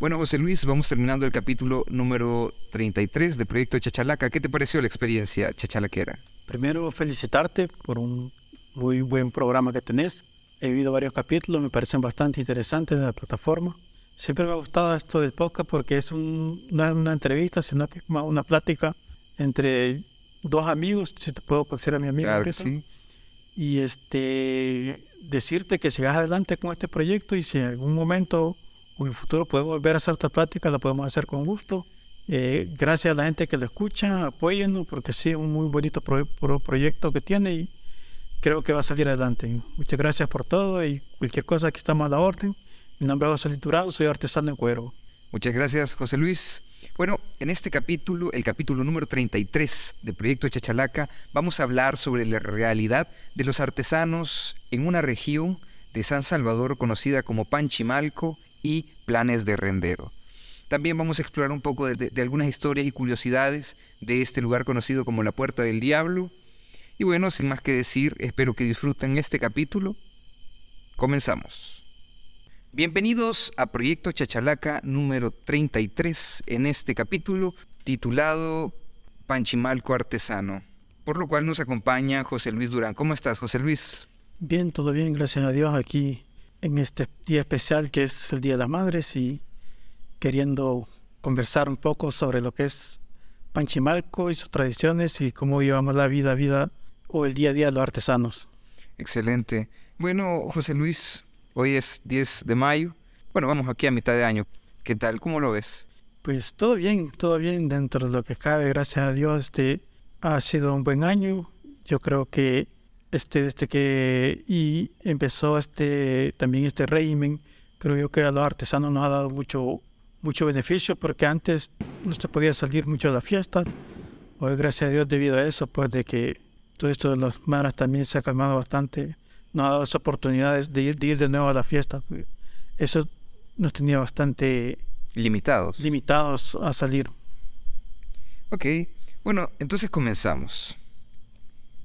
Bueno, José Luis, vamos terminando el capítulo número 33 de Proyecto Chachalaca. ¿Qué te pareció la experiencia chachalaquera? Primero, felicitarte por un muy buen programa que tenés. He visto varios capítulos, me parecen bastante interesantes de la plataforma. Siempre me ha gustado esto del podcast porque es un, no es una entrevista, sino que es una plática entre dos amigos, si te puedo considerar mi amigo. Claro que sí. Y este, decirte que sigas adelante con este proyecto y si en algún momento en el futuro podemos volver a hacer esta plática, la podemos hacer con gusto. Eh, gracias a la gente que lo escucha, apóyennos porque sí, un muy bonito proyecto que tiene y creo que va a salir adelante. Muchas gracias por todo y cualquier cosa que estamos a la orden. Mi nombre es José Liturado, soy artesano en cuero. Muchas gracias, José Luis. Bueno, en este capítulo, el capítulo número 33 de Proyecto Chachalaca, vamos a hablar sobre la realidad de los artesanos en una región de San Salvador conocida como Panchimalco y planes de rendero. También vamos a explorar un poco de, algunas historias y curiosidades de este lugar conocido como la Puerta del Diablo. Y bueno, sin más que decir, espero que disfruten este capítulo. Comenzamos. Bienvenidos a Proyecto Chachalaca número 33 en este capítulo titulado Panchimalco Artesano, por lo cual nos acompaña José Luis Durán. ¿Cómo estás, José Luis? Bien, todo bien, gracias a Dios aquí en este día especial que es el Día de las Madres y queriendo conversar un poco sobre lo que es Panchimalco y sus tradiciones y cómo llevamos la vida, vida o el día a día de los artesanos. Excelente. Bueno, José Luis, hoy es 10 de mayo. Bueno, vamos aquí a mitad de año. ¿Qué tal? ¿Cómo lo ves? Pues todo bien, todo bien dentro de lo que cabe. Gracias a Dios, este ha sido un buen año. Yo creo que este, desde que y empezó este, también este régimen, creo yo que a los artesanos nos ha dado mucho, mucho beneficio porque antes no se podía salir mucho de la fiesta. Hoy, gracias a Dios, debido a eso, pues de que todo esto de las maras también se ha calmado bastante, nos ha dado esas oportunidades de ir, de ir de nuevo a la fiesta. Eso nos tenía bastante limitados. Limitados a salir. Ok, bueno, entonces comenzamos.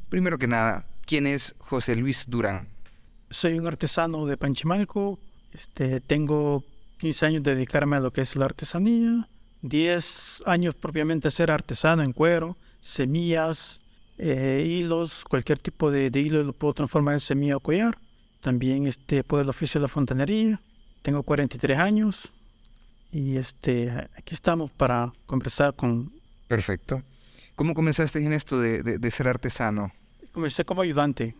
Primero que nada, ¿Quién es José Luis Durán? Soy un artesano de Panchimalco. Este, tengo 15 años de dedicarme a lo que es la artesanía. 10 años propiamente ser artesano en cuero, semillas, eh, hilos, cualquier tipo de, hilo lo puedo transformar en semilla o collar. También este, puedo el oficio de la fontanería. Tengo 43 años y este, aquí estamos para conversar con... Perfecto. ¿Cómo comenzaste en esto de ser artesano? Comencé como ayudante.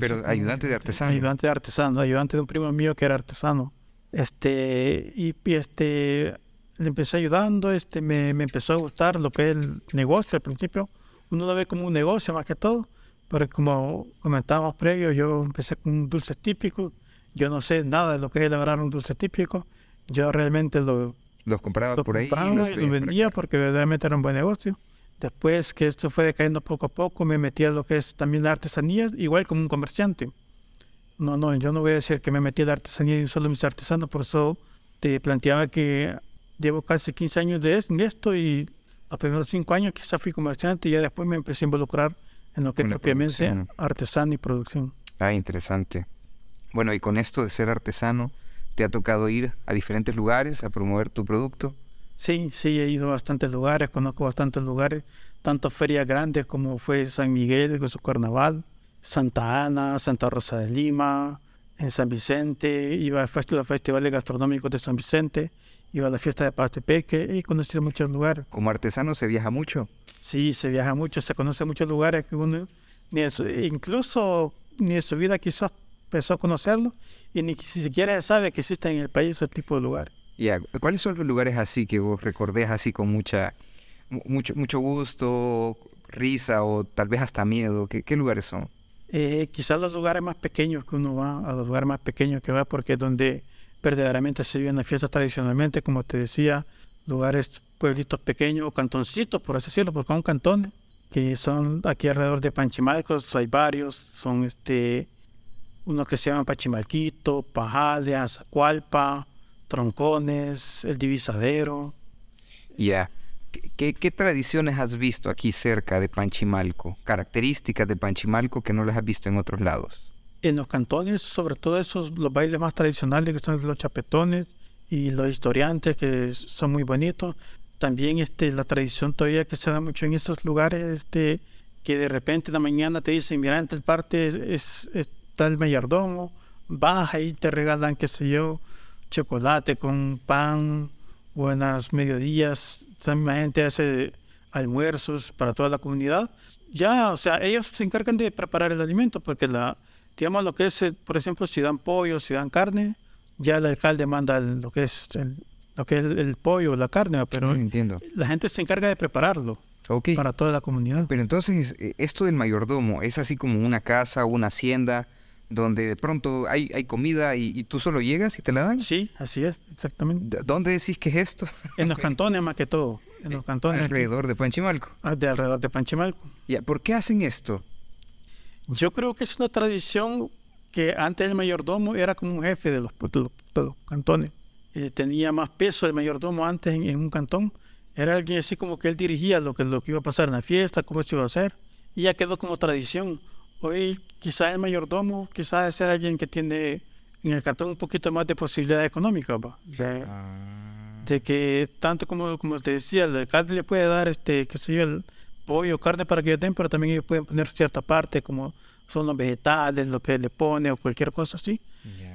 Pero ayudante de artesano. Ayudante de artesano, ayudante de un primo mío que era artesano. Este, y, este, le empecé ayudando, este, me, me, empezó a gustar lo que es el negocio al principio. Uno lo ve como un negocio más que todo, pero como comentábamos previo, yo empecé con un dulce típico. Yo no sé nada de lo que es elaborar un dulce típico. Yo realmente lo... Los compraba por ahí. Compraba y los vendía porque verdaderamente era un buen negocio. Después que esto fue decayendo poco a poco, me metí a lo que es también la artesanía, igual como un comerciante. No, no, yo no voy a decir que me metí a la artesanía y un solo mis artesanos, por eso te planteaba que llevo casi 15 años de esto y los primeros 5 años quizás fui comerciante y ya después me empecé a involucrar en lo que es propiamente artesano y producción. Ah, interesante. Bueno, y con esto de ser artesano, ¿te ha tocado ir a diferentes lugares a promover tu producto? Sí, sí, he ido a bastantes lugares, conozco bastantes lugares, tanto ferias grandes como fue San Miguel con su carnaval, Santa Ana, Santa Rosa de Lima, en San Vicente, iba a los festivales gastronómicos de San Vicente, iba a la fiesta de Pastepeque y conocí muchos lugares. ¿Como artesano se viaja mucho? Sí, se viaja mucho, se conoce muchos lugares que uno, ni incluso ni en su vida quizás empezó a conocerlo y ni siquiera sabe que existen en el país ese tipo de lugares. ¿Cuáles son los lugares así que vos recordés así con mucha, mucho, mucho gusto, risa o tal vez hasta miedo? ¿Qué, lugares son? Eh, quizás los lugares más pequeños que uno va, a los lugares más pequeños que va, porque es donde verdaderamente se viven las fiestas tradicionalmente, como te decía, lugares, pueblitos pequeños o cantoncitos, por así decirlo, porque son cantones, que son aquí alrededor de Panchimalcos, hay varios, son este, unos que se llaman Pachimalquito, Pajale, Azacualpa, Troncones, el divisadero. Ya. ¿Qué, tradiciones has visto aquí cerca de Panchimalco? Características de Panchimalco que no las has visto en otros lados. En los cantones, sobre todo esos, los bailes más tradicionales que son los chapetones, y los historiantes que son muy bonitos. También este, la tradición todavía que se da mucho en esos lugares, este, que de repente en la mañana te dicen, mira, en tal parte es, está el mayordomo, baja y te regalan, qué sé yo, chocolate con pan, buenas mediodías, también gente hace almuerzos para toda la comunidad. Ya, o sea, ellos se encargan de preparar el alimento porque la, digamos lo que es, eh, por ejemplo, si dan pollo, si dan carne, ya el alcalde manda lo que es el, lo que es el, pollo, la carne, pero entiendo. la gente se encarga de prepararlo para toda la comunidad. Pero entonces, eh, esto del mayordomo es así como una casa, una hacienda, donde de pronto hay, hay comida y, tú solo llegas y te la dan. Sí, así es, exactamente. ¿Dónde decís que es esto? En los cantones más que todo. En los cantones. Alrededor de Panchimalco. Ah, de alrededor de Panchimalco. Ya, ¿Por qué hacen esto? Yo creo que es una tradición que antes el mayordomo era como un jefe de los, cantones. Eh, tenía más peso el mayordomo antes en, un cantón. Era alguien así como que él dirigía lo que, lo que iba a pasar en la fiesta, cómo se iba a hacer. Y ya quedó como tradición. Hoy quizás el mayordomo, quizás es alguien que tiene en el cantón un poquito más de posibilidad económica. De, ah. de, que tanto como, como te decía, el alcalde le puede dar, este, qué sé yo, el pollo, carne para que yo den, pero también ellos pueden poner cierta parte como son los vegetales, lo que le pone o cualquier cosa así.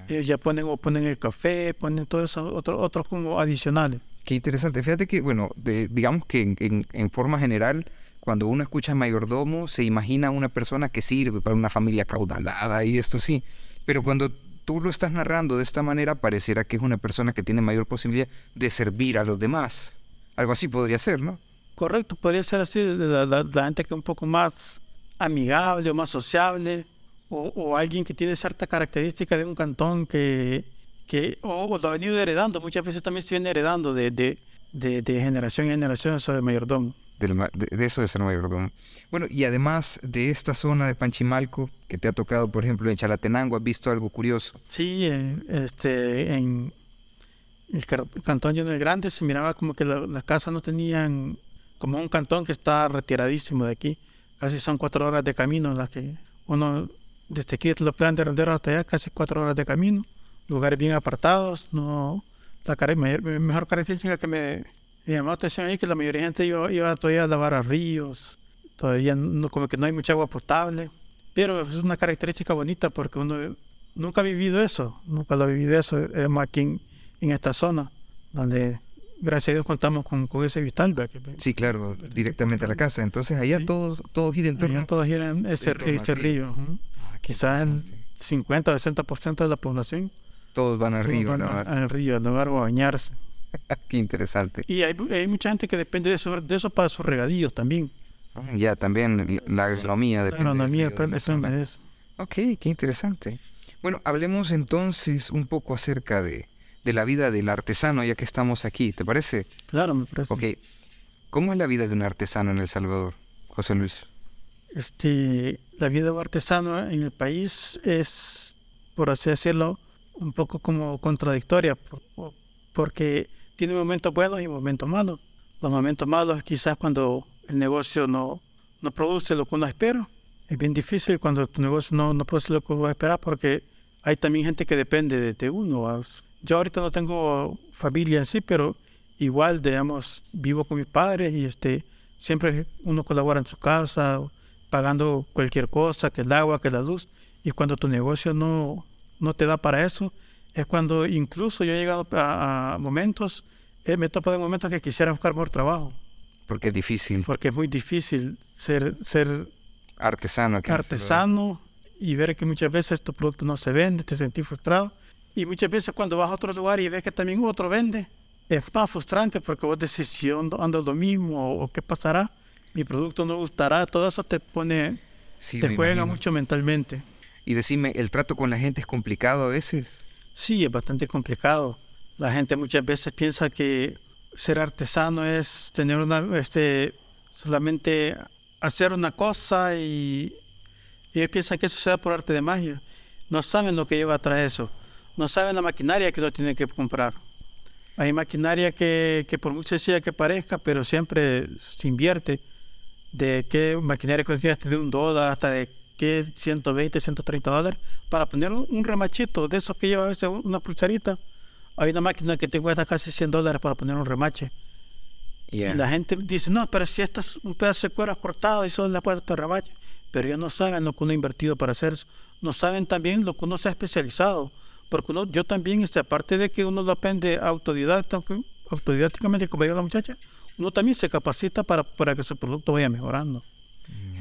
Ellos ya ponen o ponen el café, ponen todo eso, otros otro como adicionales. Qué interesante. Fíjate que, bueno, digamos que en, en, forma general, cuando uno escucha mayordomo, se imagina una persona que sirve para una familia caudalada y esto sí. Pero cuando tú lo estás narrando de esta manera, pareciera que es una persona que tiene mayor posibilidad de servir a los demás. Algo así podría ser, ¿no? Correcto, podría ser así, la, gente que es un poco más amigable o más sociable, o, alguien que tiene cierta característica de un cantón que, que o, lo ha venido heredando, muchas veces también se viene heredando de, de, de, generación en generación eso de mayordomo. De, eso de ser mayordomo. Bueno, y además de esta zona de Panchimalco, que te ha tocado, por ejemplo, en Chalatenango, ¿has visto algo curioso? Sí, eh, este, en el cantón Lleno del Grande se miraba como que las casas no tenían como un cantón que está retiradísimo de aquí. Casi son cuatro horas de camino las que uno, desde aquí lo plan de Rendero hasta allá, casi cuatro horas de camino. Lugares bien apartados, no... La mejor característica que me, llamó la atención ahí que la mayoría de gente iba, todavía a lavar a ríos, todavía no, como que no hay mucha agua potable. Pero es una característica bonita porque uno nunca ha vivido eso, nunca lo ha vivido eso, aquí en, en esta zona, donde gracias a Dios contamos con, con ese vital. Sí, claro, directamente a la casa. Entonces allá todos, todos giran en torno. Allá todos giran ese, ese río. Ah, Quizás el 50 o 60% de la población. Todos van al río. Van al río, al lugar a bañarse. Qué interesante. Y hay, hay, mucha gente que depende de eso, de eso para sus regadillos también. Ah, ya, también la agronomía depende. La agronomía, de eso es. Ok, qué interesante. Bueno, hablemos entonces un poco acerca de, de la vida del artesano, ya que estamos aquí, ¿te parece? Claro, me parece. Ok. ¿Cómo es la vida de un artesano en El Salvador, José Luis? Este, la vida de un artesano en el país es, por así decirlo, un poco como contradictoria, porque tiene momentos buenos y momentos malos. Los momentos malos quizás cuando el negocio no, no produce lo que uno espera. Es bien difícil cuando tu negocio no, no produce lo que uno espera porque hay también gente que depende de, de uno. Yo ahorita no tengo familia en sí, pero igual, digamos, vivo con mis padres y este, siempre uno colabora en su casa, pagando cualquier cosa, que el agua, que la luz. Y cuando tu negocio no, no te da para eso, es cuando incluso yo he llegado a, momentos, eh, me topo de momentos que quisiera buscar por trabajo. Porque es difícil. Porque es muy difícil ser, ser artesano. artesano y ver que muchas veces tu producto no se vende, te sentís frustrado. Y muchas veces cuando vas a otro lugar y ves que también otro vende, es más frustrante porque vos decís, si yo ando, lo mismo o, qué pasará, mi producto no gustará, todo eso te pone, te juega mucho mentalmente. Y decime, ¿el trato con la gente es complicado a veces? Sí, es bastante complicado. La gente muchas veces piensa que ser artesano es tener una, este, solamente hacer una cosa y, ellos piensan que eso se da por arte de magia. No saben lo que lleva atrás eso no saben la maquinaria que uno tiene que comprar. Hay maquinaria que, que por muy sencilla que parezca, pero siempre se invierte. De qué maquinaria que de un dólar hasta de qué 120, 130 dólares para poner un, remachito de esos que lleva a veces una pulsarita. hay una máquina que te cuesta casi 100 dólares para poner un remache. Y la gente dice, no, pero si esto es un pedazo de cuero cortado y solo le puesto remache. Pero ellos no saben lo que uno ha invertido para hacer eso. No saben también lo que uno se ha especializado. Porque uno, yo también, este, aparte de que uno lo aprende autodidacta, autodidácticamente, como dijo la muchacha, uno también se capacita para, para que su producto vaya mejorando.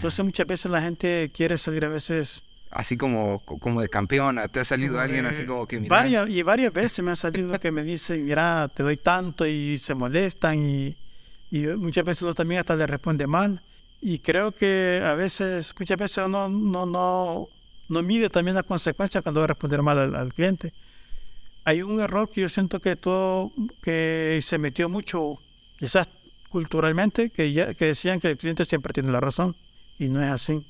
Entonces muchas veces la gente quiere salir a veces... Así como, como de campeona, ¿te ha salido alguien así como que... Mira? Varias, y varias veces me ha salido que me dicen, mira, te doy tanto y se molestan y, y muchas veces uno también hasta le responde mal. Y creo que a veces, muchas veces uno no, no, no mide también las consecuencias cuando va a responder mal al, al cliente. Hay un error que yo siento que todo, que se metió mucho, quizás culturalmente que, ya, que decían que el cliente siempre tiene la razón y no es así.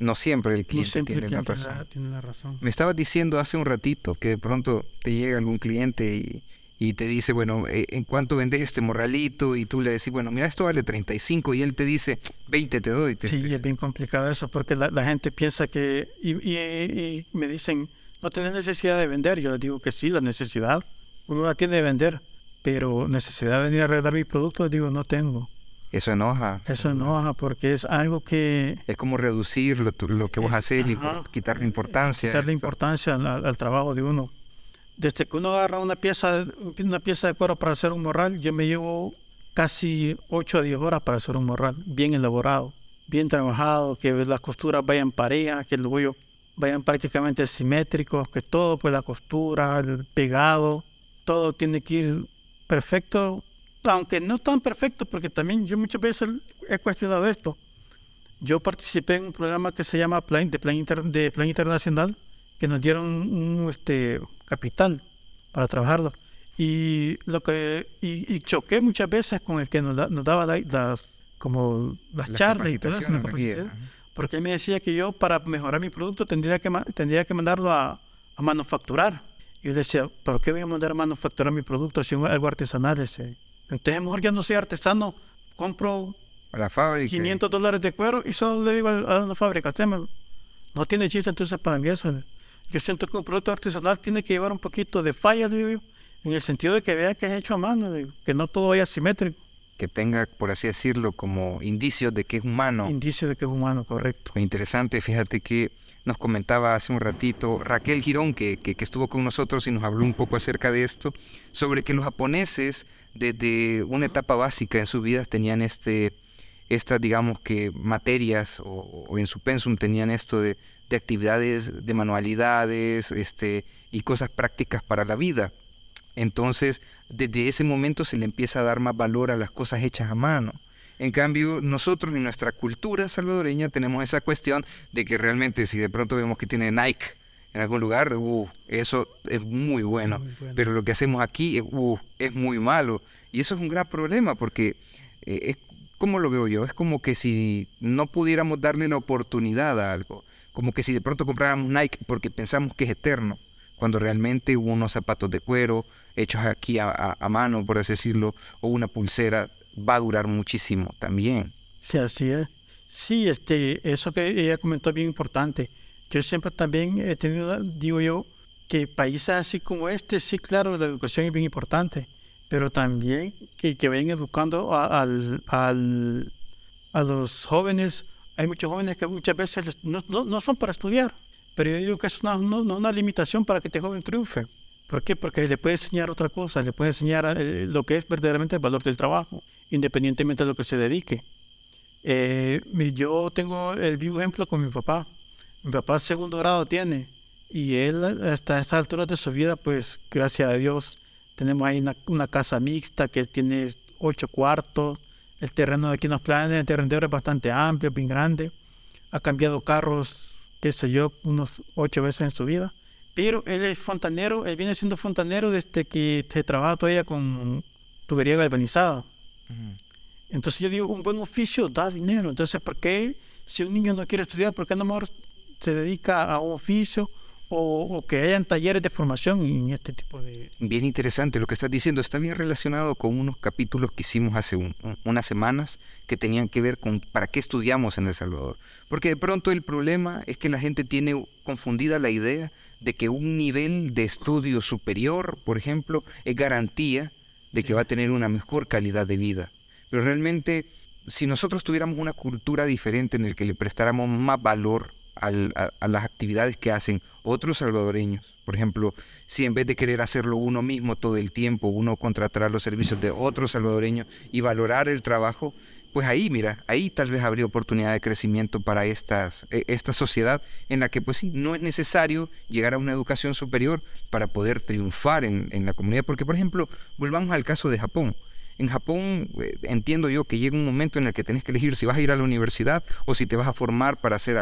No siempre el cliente, tiene, la razón. tiene, la razón. Me estabas diciendo hace un ratito que de pronto te llega algún cliente y, y te dice, bueno, eh, ¿en cuánto vendes este morralito? Y tú le decís, bueno, mira, esto vale 35 y él te dice, 20 te doy. sí, es bien complicado eso porque la, la gente piensa que, y, y, y, me dicen, no tienes necesidad de vender. Yo les digo que sí, la necesidad, uno la tiene de vender pero necesidad de venir a arreglar mi producto, digo, no tengo. Eso enoja. Eso enoja porque es algo que... Es como reducir lo, lo que vos haces y quitarle importancia. Quitarle importancia al, trabajo de uno. Desde que uno agarra una pieza, una pieza de cuero para hacer un morral, yo me llevo casi 8 a 10 horas para hacer un morral, bien elaborado, bien trabajado, que las costuras vayan parejas, que el bollo vayan prácticamente simétricos, que todo, pues la costura, el pegado, todo tiene que ir perfecto, aunque no tan perfecto, porque también yo muchas veces he cuestionado esto. Yo participé en un programa que se llama Plan, de, Plan de Plan Internacional, que nos dieron un, este, capital para trabajarlo. Y, lo que, y, choqué muchas veces con el que nos, nos daba las, como las, charlas y todo eso, porque él me decía que yo para mejorar mi producto tendría que, tendría que mandarlo a, a manufacturar y yo decía, ¿por qué voy a mandar a manufacturar mi producto si es algo artesanal ese? Entonces, mejor ya no soy artesano, compro a la fábrica. 500 dólares de cuero y solo le digo a la fábrica, no tiene chiste entonces para mí eso. Yo siento que un producto artesanal tiene que llevar un poquito de falla, digo en el sentido de que vea que es hecho a mano, que no todo vaya simétrico. Que tenga, por así decirlo, como indicios de que es humano. Indicios de que es humano, correcto. Interesante, fíjate que nos comentaba hace un ratito Raquel Girón, que, que, estuvo con nosotros y nos habló un poco acerca de esto, sobre que los japoneses desde una etapa básica en sus vidas tenían este, estas, digamos que, materias o, en su pensum tenían esto de, de, actividades, de manualidades este, y cosas prácticas para la vida. Entonces, desde ese momento se le empieza a dar más valor a las cosas hechas a mano. En cambio, nosotros en nuestra cultura salvadoreña tenemos esa cuestión de que realmente si de pronto vemos que tiene Nike en algún lugar, uh, eso es muy bueno. Pero lo que hacemos aquí uh, es muy malo. Y eso es un gran problema porque eh, es como lo veo yo, es como que si no pudiéramos darle la oportunidad a algo, como que si de pronto compráramos Nike porque pensamos que es eterno, cuando realmente hubo unos zapatos de cuero hechos aquí a mano, por así decirlo, o una pulsera va a durar muchísimo también. Sí, así es. Sí, este, eso que ella comentó es bien importante. Yo siempre también he tenido, digo yo, que países así como este, sí, claro, la educación es bien importante, pero también que, que vayan educando a, al, a los jóvenes. Hay muchos jóvenes que muchas veces no, no, no son para estudiar, pero yo digo que es una, no, una limitación para que este joven triunfe. ¿Por qué? Porque le puede enseñar otra cosa, le puede enseñar eh, lo que es verdaderamente el valor del trabajo independientemente de lo que se dedique. Eh, yo tengo el vivo ejemplo con mi papá. Mi papá segundo grado tiene y él hasta esa altura de su vida, pues gracias a Dios, tenemos ahí una, casa mixta que tiene ocho cuartos. El terreno de aquí en los planes, el terreno es bastante amplio, bien grande. Ha cambiado carros, qué sé yo, unos ocho veces en su vida. Pero él es fontanero, él viene siendo fontanero desde que trabaja todavía con tubería galvanizada. Entonces yo digo, un buen oficio da dinero. Entonces, ¿por qué si un niño no quiere estudiar, por qué no mejor se dedica a un oficio o, que hayan talleres de formación en este tipo de... Bien interesante lo que estás diciendo. Está bien relacionado con unos capítulos que hicimos hace unas semanas que tenían que ver con para qué estudiamos en El Salvador. Porque de pronto el problema es que la gente tiene confundida la idea de que un nivel de estudio superior, por ejemplo, es garantía de que va a tener una mejor calidad de vida. Pero realmente, si nosotros tuviéramos una cultura diferente en la que le prestáramos más valor a, las actividades que hacen otros salvadoreños, por ejemplo, si en vez de querer hacerlo uno mismo todo el tiempo, uno contratará los servicios de otros salvadoreños y valorar el trabajo, pues ahí, mira, ahí tal vez habría oportunidad de crecimiento para estas, e, esta sociedad en la que, pues sí, no es necesario llegar a una educación superior para poder triunfar en, en la comunidad. Porque, por ejemplo, volvamos al caso de Japón. En Japón eh, entiendo yo que llega un momento en el que tenés que elegir si vas a ir a la universidad o si te vas a formar para hacer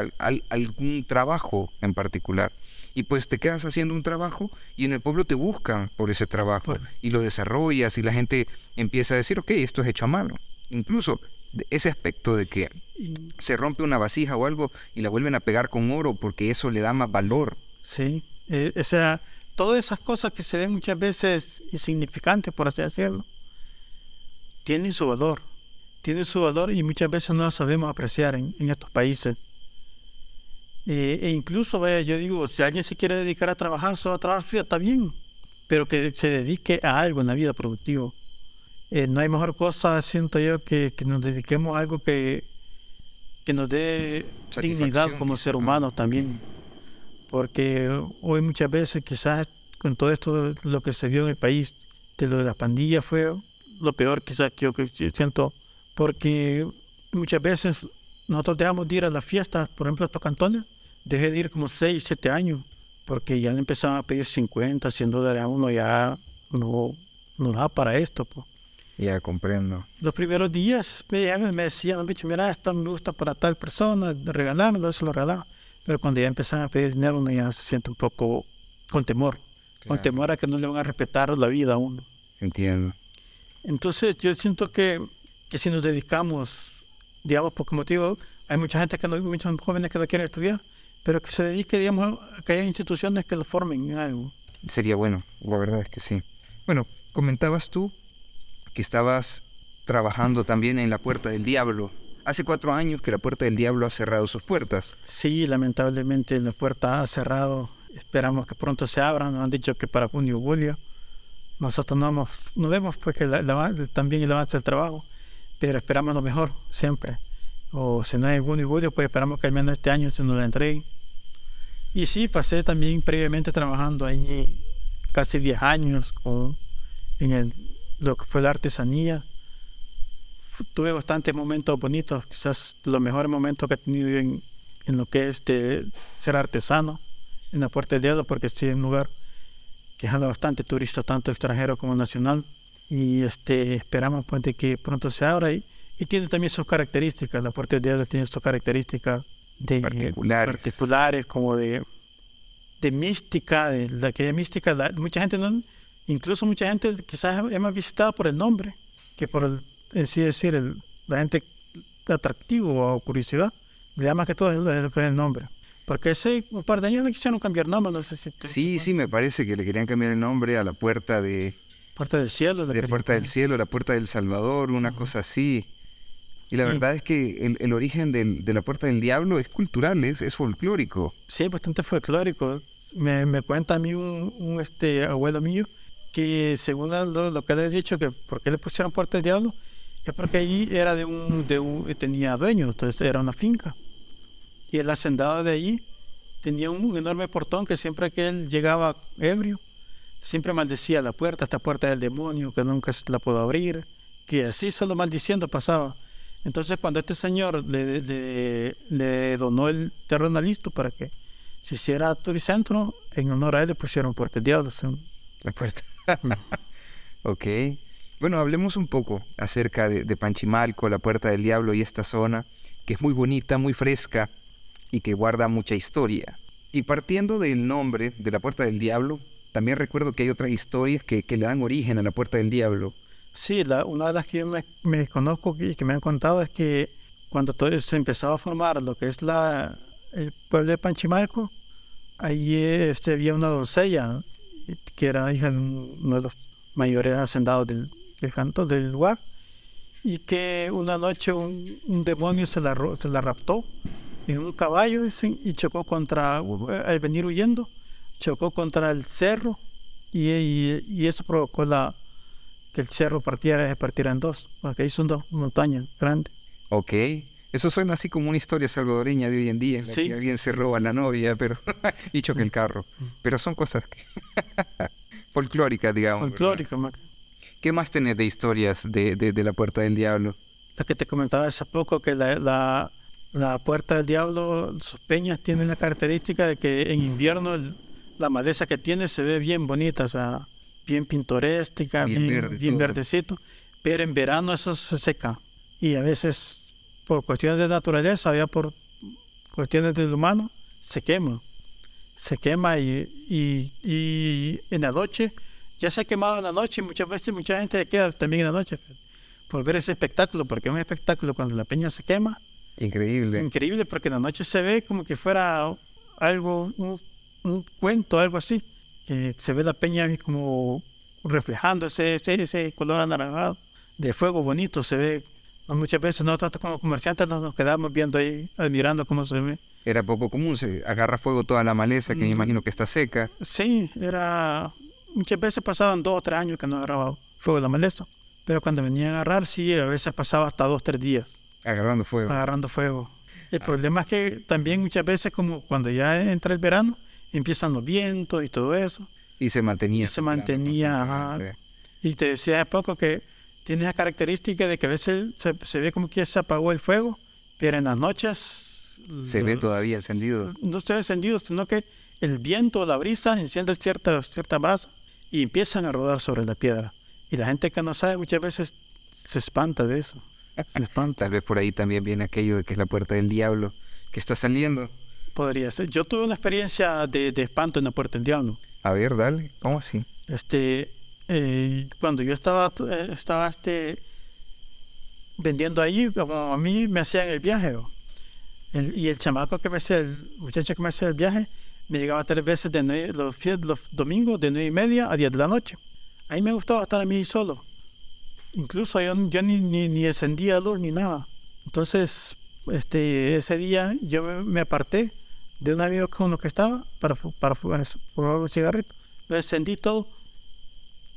algún trabajo en particular. Y pues te quedas haciendo un trabajo y en el pueblo te buscan por ese trabajo y lo desarrollas y la gente empieza a decir, ok, esto es hecho a mano. Incluso ese aspecto de que se rompe una vasija o algo y la vuelven a pegar con oro porque eso le da más valor. Sí, eh, o sea, todas esas cosas que se ven muchas veces insignificantes, por así decirlo, tienen su valor. Tienen su valor y muchas veces no las sabemos apreciar en, estos países. Eh, e incluso, vaya, yo digo, si alguien se quiere dedicar a trabajar, solo a trabajar, está bien, pero que se dedique a algo en la vida productiva. Eh, no hay mejor cosa, siento yo, que, que nos dediquemos a algo que, que nos dé dignidad como ser humano también. Porque hoy muchas veces quizás con todo esto lo que se vio en el país, de lo de la pandilla fue lo peor quizás que yo que siento, porque muchas veces nosotros dejamos de ir a las fiestas, por ejemplo, a estos cantones, dejé de ir como 6, 7 años, porque ya le empezaban a pedir 50, 100 dólares a uno, ya no, no da para esto. Pues. Ya comprendo. Los primeros días me, me decían, mira, esto me gusta para tal persona, regalármelo, eso lo regalaba. Pero cuando ya empezaron a pedir dinero, uno ya se siente un poco con temor. Con temor a que no le van a respetar la vida a uno. Entiendo. Entonces yo siento que, que si nos dedicamos, digamos, por motivo, hay mucha gente que no, muchos jóvenes que no quieren estudiar, pero que se dedique, digamos, a que haya instituciones que lo formen en algo. Sería bueno, la verdad es que sí. Bueno, comentabas tú estabas trabajando también en la Puerta del Diablo. Hace cuatro años que la Puerta del Diablo ha cerrado sus puertas. Sí, lamentablemente la puerta ha cerrado. Esperamos que pronto se abran. Nos han dicho que para junio o julio. Nosotros no, no vemos pues que también el avance del trabajo, pero esperamos lo mejor siempre. O si no es junio y julio, pues esperamos que al menos este año se nos la entreguen. Y sí, pasé también previamente trabajando ahí casi 10 años con, en el lo que fue la artesanía. Tuve bastantes momentos bonitos, quizás los mejores momentos que he tenido en, en lo que es de ser artesano en la Puerta del Diablo, porque sí es un lugar que jala bastante turistas, tanto extranjero como nacional. Y este, esperamos de que pronto se abra y, y tiene también sus características. La Puerta del Diablo tiene sus características de, particulares. particulares, como de, de mística, de la que mística. mucha gente no Incluso mucha gente quizás es más visitada por el nombre que por el, en sí decir, el, la gente atractivo o curiosidad. Le da más que todo es el nombre. Porque hace un par de años le quisieron cambiar nombre, no sé si... Sí, sí, me parece que le querían cambiar el nombre a la puerta de... Puerta del cielo. De puerta del cielo, la puerta del Salvador, una cosa así. Y la verdad es que el, el origen del, de la puerta del diablo es cultural, es, es folclórico. Sí, bastante folclórico. Me, me cuenta a mí un, un este abuelo mío según lo, que le he dicho, que por qué le pusieron Puerta del Diablo, es porque allí era de un, de un, tenía dueño, entonces era una finca. Y el hacendado de allí tenía un enorme portón que siempre que él llegaba ebrio, siempre maldecía la puerta, esta puerta del demonio, que nunca se la puedo abrir, que así solo maldiciendo pasaba. Entonces cuando este señor le, le, le donó el terreno listo para que se hiciera turicentro, en honor a él le pusieron Puerta del Diablo. La puerta. ok. Bueno, hablemos un poco acerca de, Panchimalco, la Puerta del Diablo y esta zona, que es muy bonita, muy fresca y que guarda mucha historia. Y partiendo del nombre de la Puerta del Diablo, también recuerdo que hay otras historias que, le dan origen a la Puerta del Diablo. Sí, la, una de las que yo me, conozco y que me han contado es que cuando todo se empezaba a formar lo que es la, el pueblo de Panchimalco, ahí este, había una doncella que era hija de uno de los mayores hacendados del, del canto del lugar, y que una noche un, demonio se la, se la raptó en un caballo y chocó contra, al venir huyendo, chocó contra el cerro y, y, eso provocó la, que el cerro partiera, se partiera en dos, porque ahí son dos montañas grandes. Ok. Eso suena así como una historia salvadoreña de hoy en día, en la que alguien se roba a la novia pero y choca el carro. Mm. Pero son cosas que folclóricas, digamos. Folclóricas, ¿Qué más tenés de historias de, de, la Puerta del Diablo? La que te comentaba hace poco, que la, la, la Puerta del Diablo, sus peñas tienen la característica de que en invierno la maleza que tiene se ve bien bonita, o sea, bien pintoresca, bien, bien, verdecito, pero en verano eso se seca. Y a veces, por cuestiones de naturaleza, había por cuestiones del humano, se quema. Se quema y, y, y en la noche ya se ha quemado en la noche y muchas veces mucha gente queda también en la noche por ver ese espectáculo, porque es un espectáculo cuando la peña se quema. Increíble. Increíble, porque en la noche se ve como que fuera algo, un, cuento, algo así. Que se ve la peña como reflejando ese, ese, color anaranjado de fuego bonito. Se ve, muchas veces nosotros como comerciantes nos quedamos viendo ahí, admirando cómo se ve. Era poco común, se agarra fuego toda la maleza, que me mm. imagino que está seca. Sí, era muchas veces pasaban dos o tres años que no agarraba fuego de la maleza. Pero cuando venía a agarrar, sí, a veces pasaba hasta dos o tres días. Agarrando fuego. Agarrando fuego. El problema es que también muchas veces, como cuando ya entra el verano, empiezan los vientos y todo eso. Y se mantenía. Y se mantenía. Y te decía hace poco que tiene la característica de que a veces se, ve como que se apagó el fuego, pero en las noches... Se ve todavía encendido. No se ve encendido, sino que el viento, la brisa, enciende cierta, cierta brasa y empiezan a rodar sobre la piedra. Y la gente que no sabe muchas veces se espanta de eso. Se espanta. Tal vez por ahí también viene aquello de que es la puerta del diablo que está saliendo. Podría ser. Yo tuve una experiencia de, espanto en la puerta del diablo. A ver, dale. ¿Cómo así? Este, eh, cuando yo estaba, eh, estaba este, vendiendo allí, como a mí me hacían el viaje. y el chamaco que me hacía, el muchacho que me hacía el viaje, me llegaba tres veces de los, los domingos de nueve y media a 10 de la noche. A mí me gustaba estar a mí solo. Incluso yo, yo ni, ni, ni, encendía luz ni nada. Entonces, este, ese día yo me, aparté de un amigo con lo que estaba para, para fumar un cigarrito. Lo encendí todo.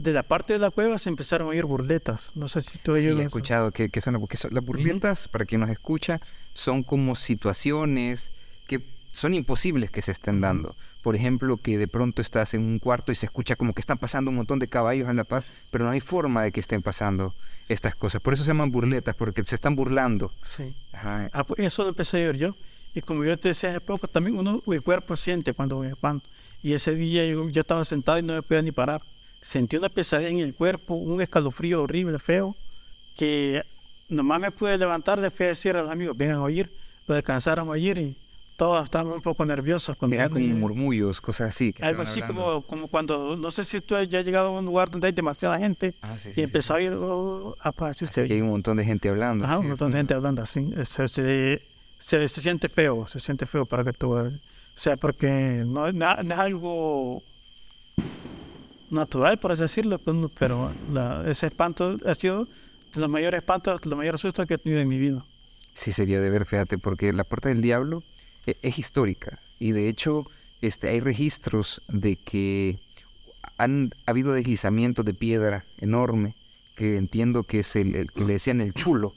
De la parte de la cueva se empezaron a oír burletas. No sé si tú sí, he escuchado que, que son, las burletas, para quien nos escucha, son como situaciones que son imposibles que se estén dando. Por ejemplo, que de pronto estás en un cuarto y se escucha como que están pasando un montón de caballos en La Paz, pero no hay forma de que estén pasando estas cosas. Por eso se llaman burletas, porque se están burlando. Sí. Ah, pues eso lo empecé a ver yo. Y como yo te decía hace poco, también uno, el cuerpo siente cuando me espanto. Y ese día yo, yo, estaba sentado y no me podía ni parar. Sentí una pesadez en el cuerpo, un escalofrío horrible, feo, que nomás me pude levantar de fe decir a los amigos, vengan a oír, lo descansaron a oír y todos estábamos un poco nerviosos. Cuando Era como murmullos, cosas así. algo así como, como cuando, no sé si tú ya has llegado a un lugar donde hay demasiada gente ah, y empezó a ir, oh, ah, pues, así, se, hay un montón de gente hablando. un montón de gente hablando así. Se, se, se, siente feo, se siente feo para que tú... O sea, porque no, es algo natural, por así decirlo, pues, pero ese espanto ha sido de los mayores espantos, de los mayores sustos que he tenido en mi vida. Sí, sería de ver, fíjate, porque la puerta del diablo e-, es histórica y de hecho este, hay registros de que han habido deslizamientos de piedra enorme que entiendo que es el, que le decían el chulo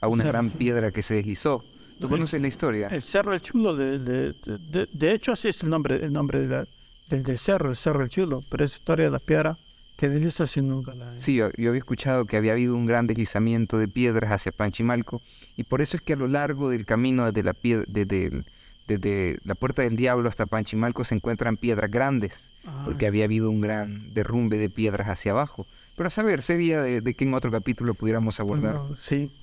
a una gran piedra que se deslizó. ¿Tú conoces la historia? El Cerro del Chulo, de, de, de, hecho así es el nombre, el nombre del, del cerro, el Cerro del Chulo, pero es historia de la piedra que desliza sin nunca la... Sí, yo, había escuchado que había habido un gran deslizamiento de piedras hacia Panchimalco y por eso es que a lo largo del camino desde la piedra, desde desde la Puerta del Diablo hasta Panchimalco se encuentran piedras grandes, porque había habido un gran derrumbe de piedras hacia abajo. Pero a saber, sería de, de que en otro capítulo pudiéramos abordar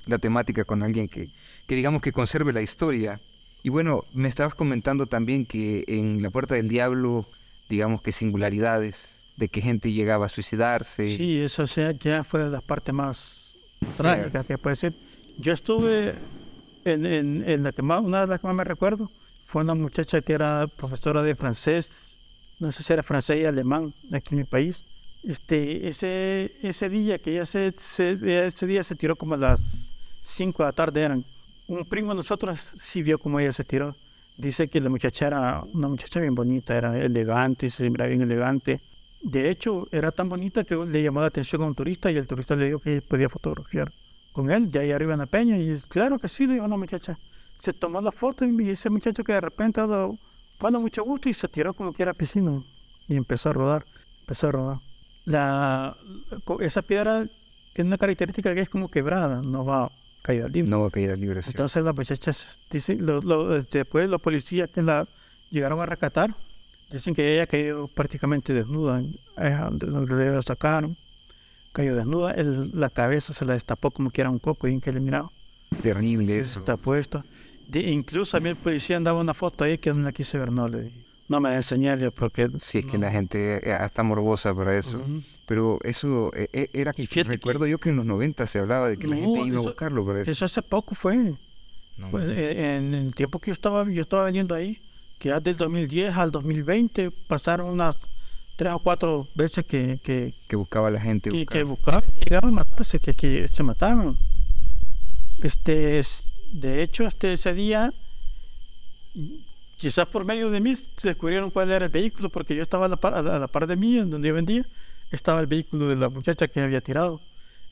la temática con alguien que, que digamos que conserve la historia. Y bueno, me estabas comentando también que en la Puerta del Diablo, digamos que singularidades, de que gente llegaba a suicidarse. Sí, eso sea, ya fue de las partes más trágicas que puede ser. Yo estuve en, en, en la que más, una de las que más me recuerdo, fue una muchacha que era profesora de francés, no sé si era francés y alemán aquí en mi país. Este, ese, ese día que ella se, ese día se tiró como a las 5 de la tarde eran. Un primo de nosotros sí vio como ella se tiró Dice que la muchacha era una muchacha bien bonita, era elegante, se miraba bien elegante. De hecho, era tan bonita que le llamó la atención a un turista y el turista le dijo que podía fotografiar con él, ya ahí arriba en la peña. Y claro que sí, le dijo la muchacha. Se tomó la foto y ese muchacho que de repente ha dado, bueno, mucho gusto y se tiró como que era piscina y empezó a rodar, empezó a rodar. La, esa piedra tiene una característica que es como quebrada, no va caída libre. No va caída libre, sí. Entonces las muchachas, dicen, después los policías que la llegaron a rescatar, dicen que ella cayó prácticamente desnuda, donde la sacaron, cayó desnuda, la cabeza se la destapó como que era un coco y que miraba. Terrible eso. Está puesto. incluso a mí el policía andaba una foto ahí que no la quise ver, no le no me enseñarle porque... Sí, es que la gente eh, está morbosa para eso. Pero eso eh, eh, era... Y recuerdo yo que en los 90 se hablaba de que la gente iba a buscarlo para eso. Eso hace poco fue. Pues, en el tiempo que yo estaba, yo estaba vendiendo ahí, que ya del 2010 al 2020 pasaron unas tres o cuatro veces que... Que, que buscaba la gente. Que, que buscaba, llegaban a matarse, que, que se mataban. Este, de hecho, este, ese día Quizás por medio de mí se descubrieron cuál era el vehículo, porque yo estaba a la par, a la, par de mí, en donde yo vendía, estaba el vehículo de la muchacha que había tirado.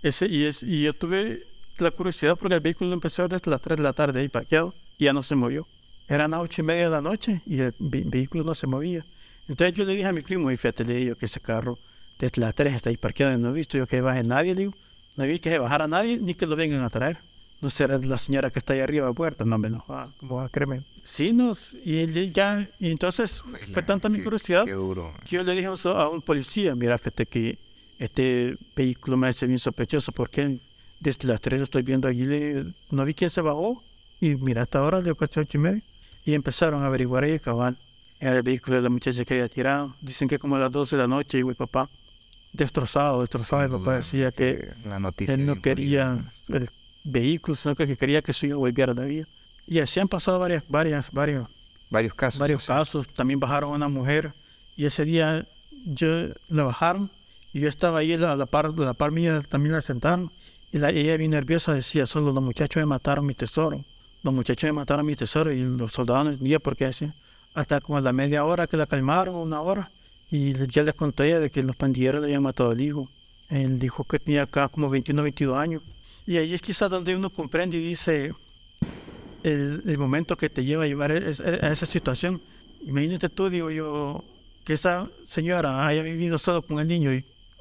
Ese, y, es, y yo tuve la curiosidad porque el vehículo empezó desde las 3 de la tarde ahí parqueado y ya no se movió. Eran las 8 y media de la noche y el vehículo no se movía. Entonces yo le dije a mi primo, y fíjate, le dije que ese carro desde las 3 está ahí parqueado y no he visto yo que baje nadie, le digo. No visto que se bajara nadie ni que lo vengan a traer no será la señora que está ahí arriba de la puerta, no me ah, ¿cómo va a creerme? Sí, nos, y ya, y entonces fue tanta mi curiosidad que yo le dije a un policía, mira, fíjate que este vehículo me hace bien sospechoso, porque desde las tres estoy viendo allí, no vi quién se bajó, y mira, hasta ahora de casi ocho y media, y empezaron a averiguar ahí, cabal, era el vehículo de la muchacha que había tirado, dicen que como a las 12 de la noche, y el papá, destrozado, destrozado, el papá decía que, la noticia él no quería el vehículos, sino que quería que su hijo volviera a la vida. Y así han pasado varias, varias, varios, varios casos. Varios casos. También bajaron a una mujer y ese día yo la bajaron y yo estaba ahí a la par, la par mía, también la sentaron y la, ella bien nerviosa decía, solo los muchachos me mataron mi tesoro. Los muchachos me mataron mi tesoro y los soldados no entendían por qué así. Hasta como a la media hora que la calmaron, una hora, y ya les conté de que los pandilleros le habían matado al hijo. Él dijo que tenía acá como 21 22 años y ahí es quizás donde uno comprende y dice el, momento que te lleva a llevar a, esa situación. Imagínate tú, digo yo, que esa señora haya vivido solo con el niño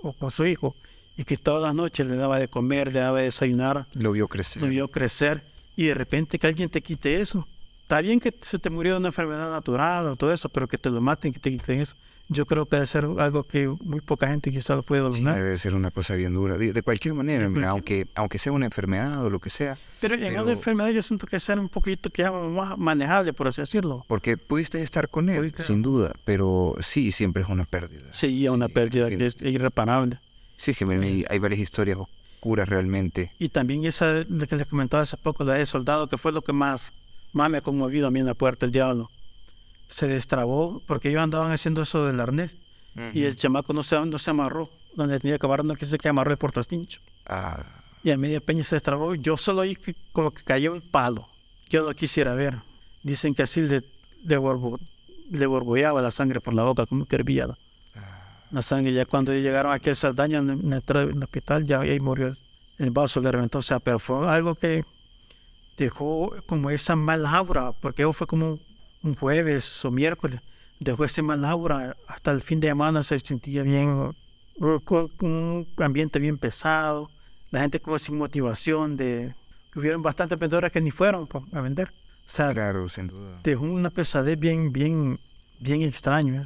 o con su hijo y que todas las noches le daba de comer, le daba de desayunar. Lo vio crecer. Lo vio crecer y de repente que alguien te quite eso. Está bien que se te murió de una enfermedad natural o todo eso, pero que te lo maten, que te quiten eso yo creo que debe ser algo que muy poca gente quizás lo puede dominar. debe ser una cosa bien dura. De, cualquier manera, aunque, aunque sea una enfermedad o lo que sea. Pero en una enfermedad yo siento que ser un poquito que más manejable, por así decirlo. Porque pudiste estar con él, sin duda, pero sí, siempre es una pérdida. Sí, una pérdida que es irreparable. Sí, que hay, varias historias oscuras realmente. Y también esa, lo que les comentaba hace poco, la de soldado, que fue lo que más, más me ha conmovido a mí en la puerta del diablo se destrabó porque ellos andaban haciendo eso del arnés y el chamaco no se, no se amarró donde tenía que amarrar, no quise que amarró el portastincho. Ah. Y a media peña se destrabó. Yo solo oí que como que cayó un palo. Yo no quisiera ver. Dicen que así le, le, le borbollaba la sangre por la boca, como que hervía la, sangre. Ya cuando llegaron aquí a Saldaña en, el, hospital, ya ahí murió. El vaso le reventó. O sea, pero fue algo que dejó como esa mala aura, porque fue como un jueves o miércoles, dejó ese mal aura, hasta el fin de semana se sentía bien, con un ambiente bien pesado, la gente como sin motivación, de hubieron bastantes vendedores que ni fueron pues, a vender. O sea, claro, sin duda. Dejó una pesadez bien, bien, bien extraño.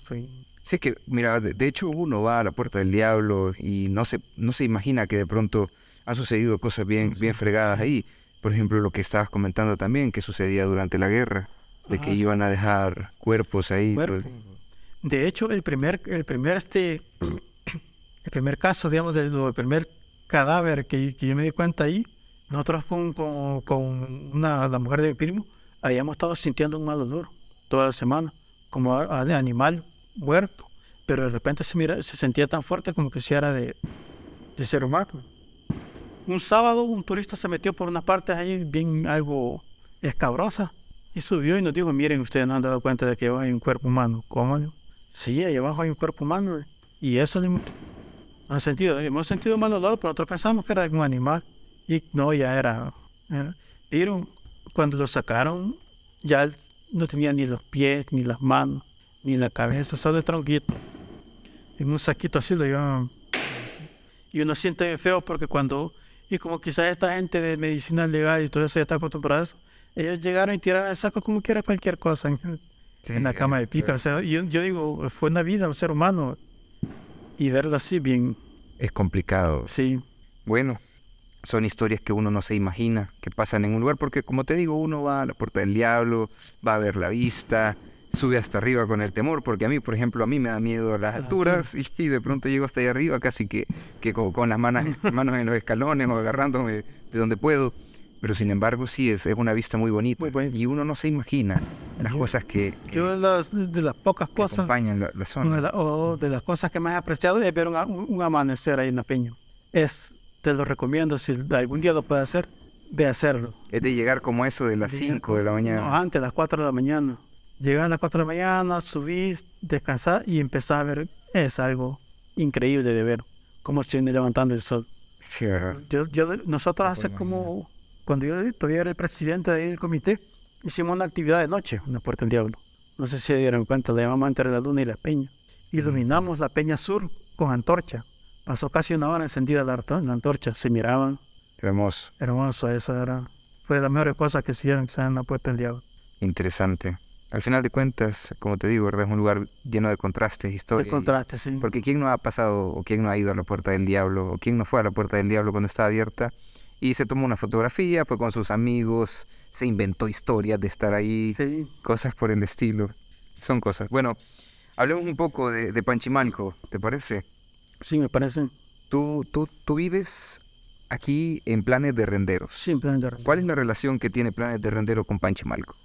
Sí, que, mira, de, hecho uno va a la puerta del diablo y no se, no se imagina que de pronto han sucedido cosas bien, bien fregadas ahí. Por ejemplo, lo que estabas comentando también, que sucedía durante la guerra de que iban a dejar cuerpos ahí. De hecho, el primer, el primer, este, el primer caso, digamos, del primer cadáver que, yo me di cuenta ahí, nosotros con, con, una, la mujer de mi primo, habíamos estado sintiendo un mal olor toda la semana, como animal muerto, pero de repente se, mira, se sentía tan fuerte como que si era de, de ser humano. Un sábado un turista se metió por unas partes ahí bien algo escabrosa Y subió y nos dijo, miren, ustedes no han dado cuenta de que abajo hay un cuerpo humano. ¿Cómo? Sí, ahí abajo hay un cuerpo humano. Y eso no hemos sentido, hemos sentido mal olor, pero nosotros pensamos que era un animal. Y no, ya era. era. Cuando lo sacaron, ya no tenía ni los pies, ni las manos, ni la cabeza, solo el tronquito. En un saquito así lo llevaban. Y uno siente feo porque cuando, y como quizás esta gente de medicina legal y todo eso ya está acostumbrado a eso, ellos llegaron y tiraron el saco como quiera cualquier cosa en, en la cama de pica. O sea, yo, yo digo, fue una vida, un ser humano. Y verlo así bien. Es complicado. Sí. Bueno, son historias que uno no se imagina que pasan en un lugar, porque como te digo, uno va a la puerta del diablo, va a ver la vista, sube hasta arriba con el temor, porque a mí, por ejemplo, a mí me da miedo las alturas y, de pronto llego hasta ahí arriba casi que, que con, las manos, manos en los escalones o agarrándome de donde puedo. Pero sin embargo, sí, es, es una vista muy bonita. Y uno no se imagina las cosas que, Yo de las, de las pocas cosas. acompañan la, la zona. de la- o de las cosas que más he apreciado es ver un, un- amanecer ahí en la peña. Es, te lo recomiendo, si algún día lo puedes hacer, ve a hacerlo. Es de llegar como eso de las 5 de la mañana. No, antes, a las 4 de la mañana. Llegar a las 4 de la mañana, subir, descansar y empezar a ver. Es algo increíble de ver cómo se viene levantando el sol. Sí. Yo, yo, nosotros hace como, cuando yo todavía era el presidente de ahí del comité, hicimos una actividad de noche en la Puerta del Diablo. No sé si se dieron cuenta, le llamamos entre la luna y la peña. Iluminamos la peña sur con antorcha. Pasó casi una hora encendida la, la antorcha, se miraban, Hermoso, hermoso, esa era, fue de las mejores cosas que hicieron que en la Puerta del Diablo. interesante. Al final de cuentas, como te digo, ¿verdad? es un lugar lleno de contrastes, De historias. y- contraste, sí. Porque quién no ha pasado o quién no ha ido a la puerta del diablo o quién no fue a la puerta del diablo cuando estaba abierta y se tomó una fotografía, fue con sus amigos, se inventó historias de estar ahí, Sí, cosas por el estilo. Son cosas. Bueno, hablemos un poco de, de Panchimalco, ¿te parece? sí, me parece. Tú, tú, tú vives aquí en Planes de Renderos. Simplemente. ¿Cuál es la relación que tiene Planes de Rendero con Panchimalco?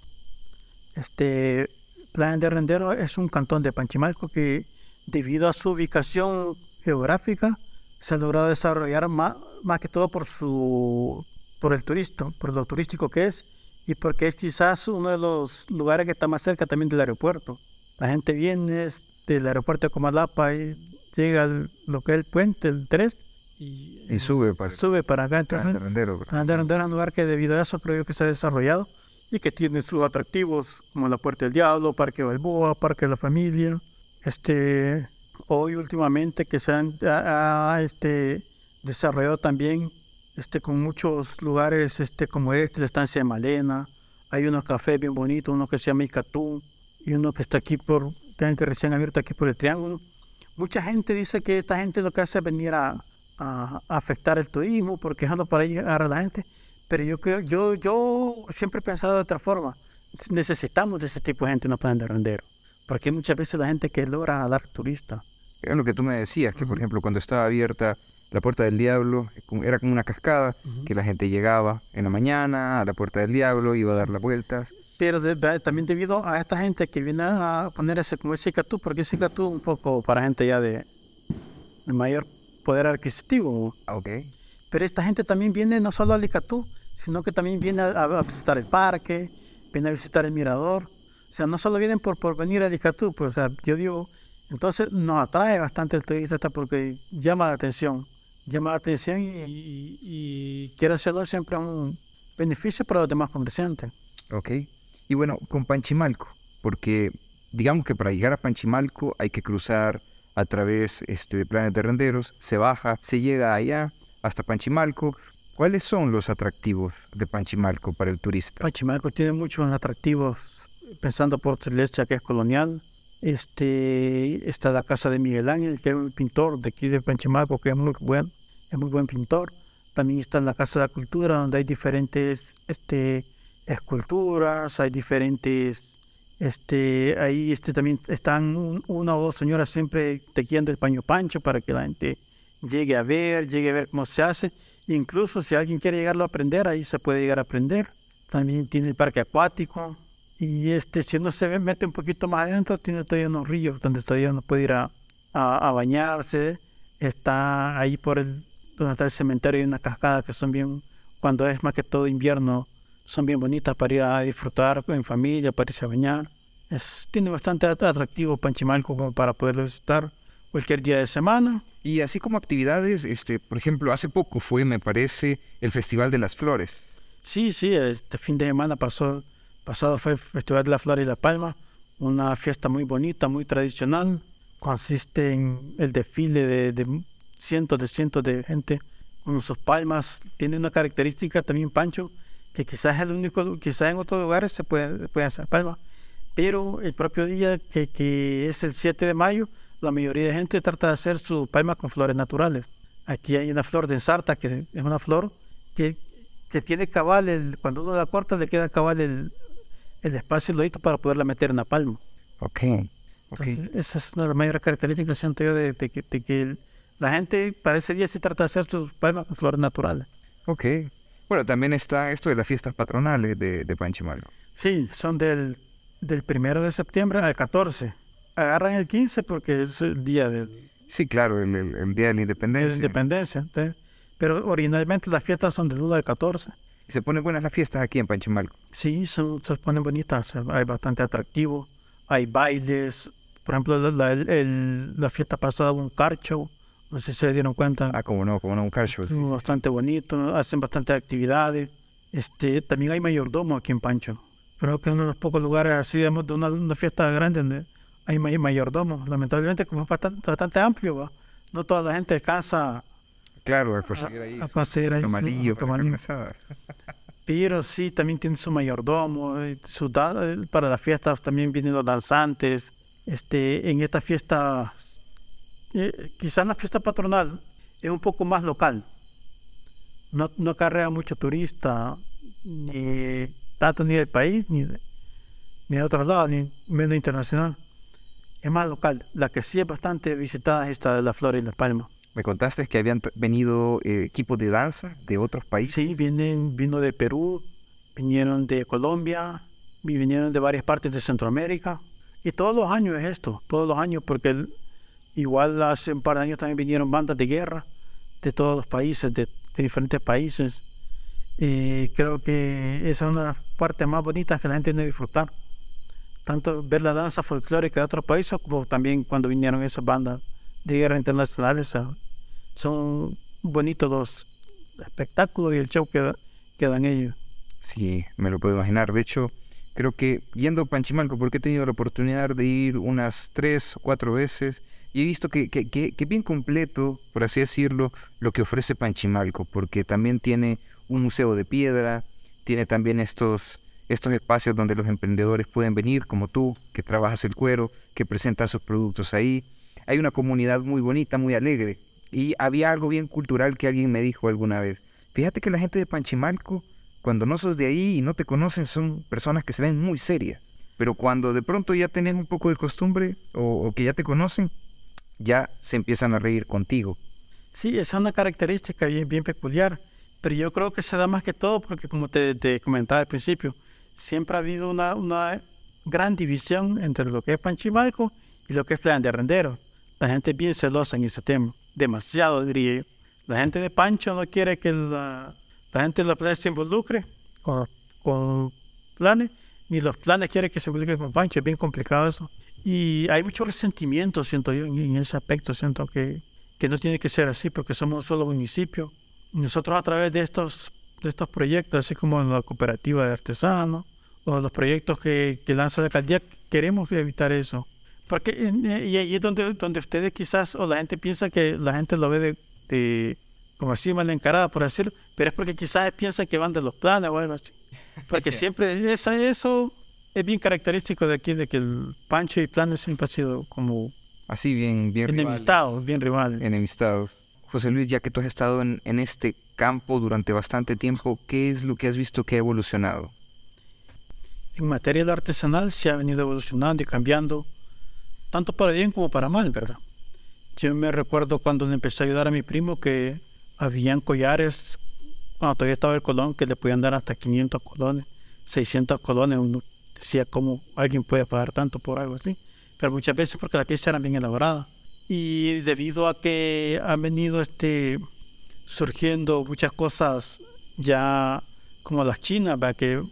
Este Plan de Rendero es un cantón de Panchimalco que, debido a su ubicación geográfica, se ha logrado desarrollar más, más que todo por su por el turista, por lo turístico que es y porque es quizás uno de los lugares que está más cerca también del aeropuerto. La gente viene del aeropuerto de Comalapa y llega al lo que es el puente, el 3, y, Y sube para sube para acá. Entonces, de Rendero. ¿verdad? Plan de Rendero es un lugar que debido a eso creo yo que se ha desarrollado y que tiene sus atractivos como la Puerta del Diablo, Parque Balboa, Parque de la Familia. Este, hoy últimamente que se han ha- ha, este, desarrollado también este, con muchos lugares este, como este, la estancia de Malena. Hay unos cafés bien bonitos, uno que se llama Icatú y uno que está aquí por, que que recién abierto aquí por el Triángulo. Mucha gente dice que esta gente lo que hace es venir a, a- a afectar el turismo porque dejando para llegar a la gente. Pero yo creo, yo, yo siempre he pensado de otra forma. Necesitamos de ese tipo de gente en los planes de rendero. Porque muchas veces la gente que logra hablar turista. Era lo que tú me decías, que por ejemplo cuando estaba abierta la puerta del diablo, era como una cascada, que la gente llegaba en la mañana a la puerta del diablo, iba a dar las vueltas. Pero de- también debido a esta gente que viene a poner ese, como ese Icatú, porque ese Icatú un poco para gente ya de, de mayor poder adquisitivo. Ah, Ok. Pero esta gente también viene no solo al Icatú, sino que también viene a, a visitar el parque, viene a visitar el mirador. O sea, no solo vienen por, por venir al Icatú, pues, o sea, yo digo, entonces nos atrae bastante el turista esta porque llama la atención, llama la atención y, y, y quiere hacerlo siempre un beneficio para los demás comerciantes. Ok. Y bueno, con Panchimalco, porque digamos que para llegar a Panchimalco hay que cruzar a través este, de planes de renderos, se baja, se llega allá hasta Panchimalco. ¿Cuáles son los atractivos de Panchimalco para el turista? Panchimalco tiene muchos atractivos, pensando por iglesia que es colonial. Este, está la casa de Miguel Ángel, que es un pintor de aquí de Panchimalco, que es muy buen, es muy buen pintor. También está la Casa de la Cultura, donde hay diferentes este, esculturas, hay diferentes, este, ahí este, también están un- una o dos señoras siempre tejiendo el paño pancho para que la gente llegue a ver, llegue a ver cómo se hace. Incluso si alguien quiere llegarlo a aprender, ahí se puede llegar a aprender. También tiene el parque acuático. Y este, si uno se mete un poquito más adentro, tiene todavía unos ríos donde todavía uno puede ir a, a- a bañarse. Está ahí por el, donde está el cementerio y una cascada que son bien, cuando es más que todo invierno, son bien bonitas para ir a disfrutar en familia, para irse a bañar. Es, tiene bastante atractivo Panchimalco como para poderlo visitar cualquier día de semana. Y así como actividades, este, por ejemplo, hace poco fue, me parece, el Festival de las Flores. Sí, sí, este fin de semana pasó, pasado fue el Festival de las Flores y la Palma, una fiesta muy bonita, muy tradicional. Consiste en el desfile de, de cientos de cientos de gente con sus palmas. Tiene una característica también, Pancho, que quizás es el único, quizás en otros lugares se puede, puede hacer palmas, pero el propio día que, que, es el 7 de mayo, la mayoría de gente trata de hacer su palma con flores naturales. Aquí hay una flor de ensarta, que es una flor que, que tiene cabal, el, cuando uno la corta le queda cabal el, el espacio lodito para poderla meter en la palma. Ok. Entonces, esa es una de las mayores características, siento yo, de, de, de que la gente para ese día sí trata de hacer sus palmas con flores naturales. Ok. Bueno, también está esto de las fiestas patronales de, de Panchimalco. Sí, son del, del primero de septiembre al 14. Agarran el 15 porque es el día del... Sí, claro, el, el, el día de la independencia. De la independencia. ¿sí? Pero originalmente las fiestas son del 1 al 14. ¿Y se ponen buenas las fiestas aquí en Panchimalco? Sí, son, se ponen bonitas. Hay bastante atractivo. Hay bailes. Por ejemplo, la, la, el, la fiesta pasada hubo un carcho no sé si se dieron cuenta. Ah, como no, como no, un car show. Sí, bastante sí. bonito, hacen bastante actividades. Este, también hay mayordomo aquí en Pancho. Creo que es uno de los pocos lugares así, digamos, de una, una fiesta grande donde hay mayordomo. Lamentablemente, como es bastante, bastante amplio, ¿va? no toda la gente alcanza claro, a conseguir ahí a, conseguir ahí amarillo. Pero sí, también tiene su mayordomo. Su, para las fiestas también vienen los danzantes. Este, en esta fiesta eh, quizás la fiesta patronal es un poco más local. No, no acarrea mucho turista, ni tanto ni del país, ni de, ni de otros lados, ni menos internacional. Es más local. La que sí es bastante visitada es esta de la Flora y la Palma. Me contaste que habían venido eh, equipos de danza de otros países. Sí, vienen, vino de Perú, vinieron de Colombia, vinieron de varias partes de Centroamérica. Y todos los años es esto, todos los años, porque el, Igual hace un par de años también vinieron bandas de guerra de todos los países, de, de diferentes países. Y creo que esa es una de las partes más bonitas que la gente tiene disfrutar. Tanto ver la danza folclórica de otros países como también cuando vinieron esas bandas de guerra internacionales. Son bonitos los espectáculos y el show que, que dan ellos. Sí, me lo puedo imaginar. De hecho, creo que yendo a Panchimalco, porque he tenido la oportunidad de ir unas tres o cuatro veces, y he visto que, que, que, bien completo, por así decirlo, lo que ofrece Panchimalco, porque también tiene un museo de piedra, tiene también estos, estos espacios donde los emprendedores pueden venir, como tú, que trabajas el cuero, que presentas sus productos ahí. Hay una comunidad muy bonita, muy alegre. Y había algo bien cultural que alguien me dijo alguna vez. Fíjate que la gente de Panchimalco, cuando no sos de ahí y no te conocen, son personas que se ven muy serias. Pero cuando de pronto ya tenés un poco de costumbre o que ya te conocen, ya se empiezan a reír contigo. Sí, esa es una característica bien, peculiar, pero yo creo que se da más que todo porque como te, comentaba al principio, siempre ha habido una, gran división entre lo que es Panchimalco y lo que es Plan de Rendero. La gente es bien celosa en ese tema, demasiado diría yo. La gente de Pancho no quiere que la, la gente de los planes se involucre con, con planes, ni los planes quieren que se involucre con Pancho, es bien complicado eso. Y hay mucho resentimiento, siento yo, en, en ese aspecto. Siento que, que, no tiene que ser así porque somos un solo municipio. Y nosotros a través de estos, de estos proyectos, así como la cooperativa de artesanos o los proyectos que, que lanza la alcaldía, queremos evitar eso. Porque y ahí es donde, donde ustedes quizás, o la gente piensa que la gente lo ve de, de como así mal encarada, por decirlo, pero es porque quizás piensan que van de los planes o algo así. Porque siempre esa, eso es bien característico de aquí de que el Pancho y Planes siempre ha sido como así bien bien enemistados, rivales. bien rivales. Enemistados. José Luis, ya que tú has estado en, en, este campo durante bastante tiempo, ¿qué es lo que has visto que ha evolucionado? En materia de artesanal se ha venido evolucionando y cambiando, tanto para bien como para mal, ¿verdad? Yo me recuerdo cuando le empecé a ayudar a mi primo que habían collares, cuando todavía estaba el colón, que le podían dar hasta 500 colones, 600 colones, uno decía cómo alguien puede pagar tanto por algo así, pero muchas veces porque la pieza era bien elaborada. Y debido a que han venido este, surgiendo muchas cosas ya como las chinas, ¿va? que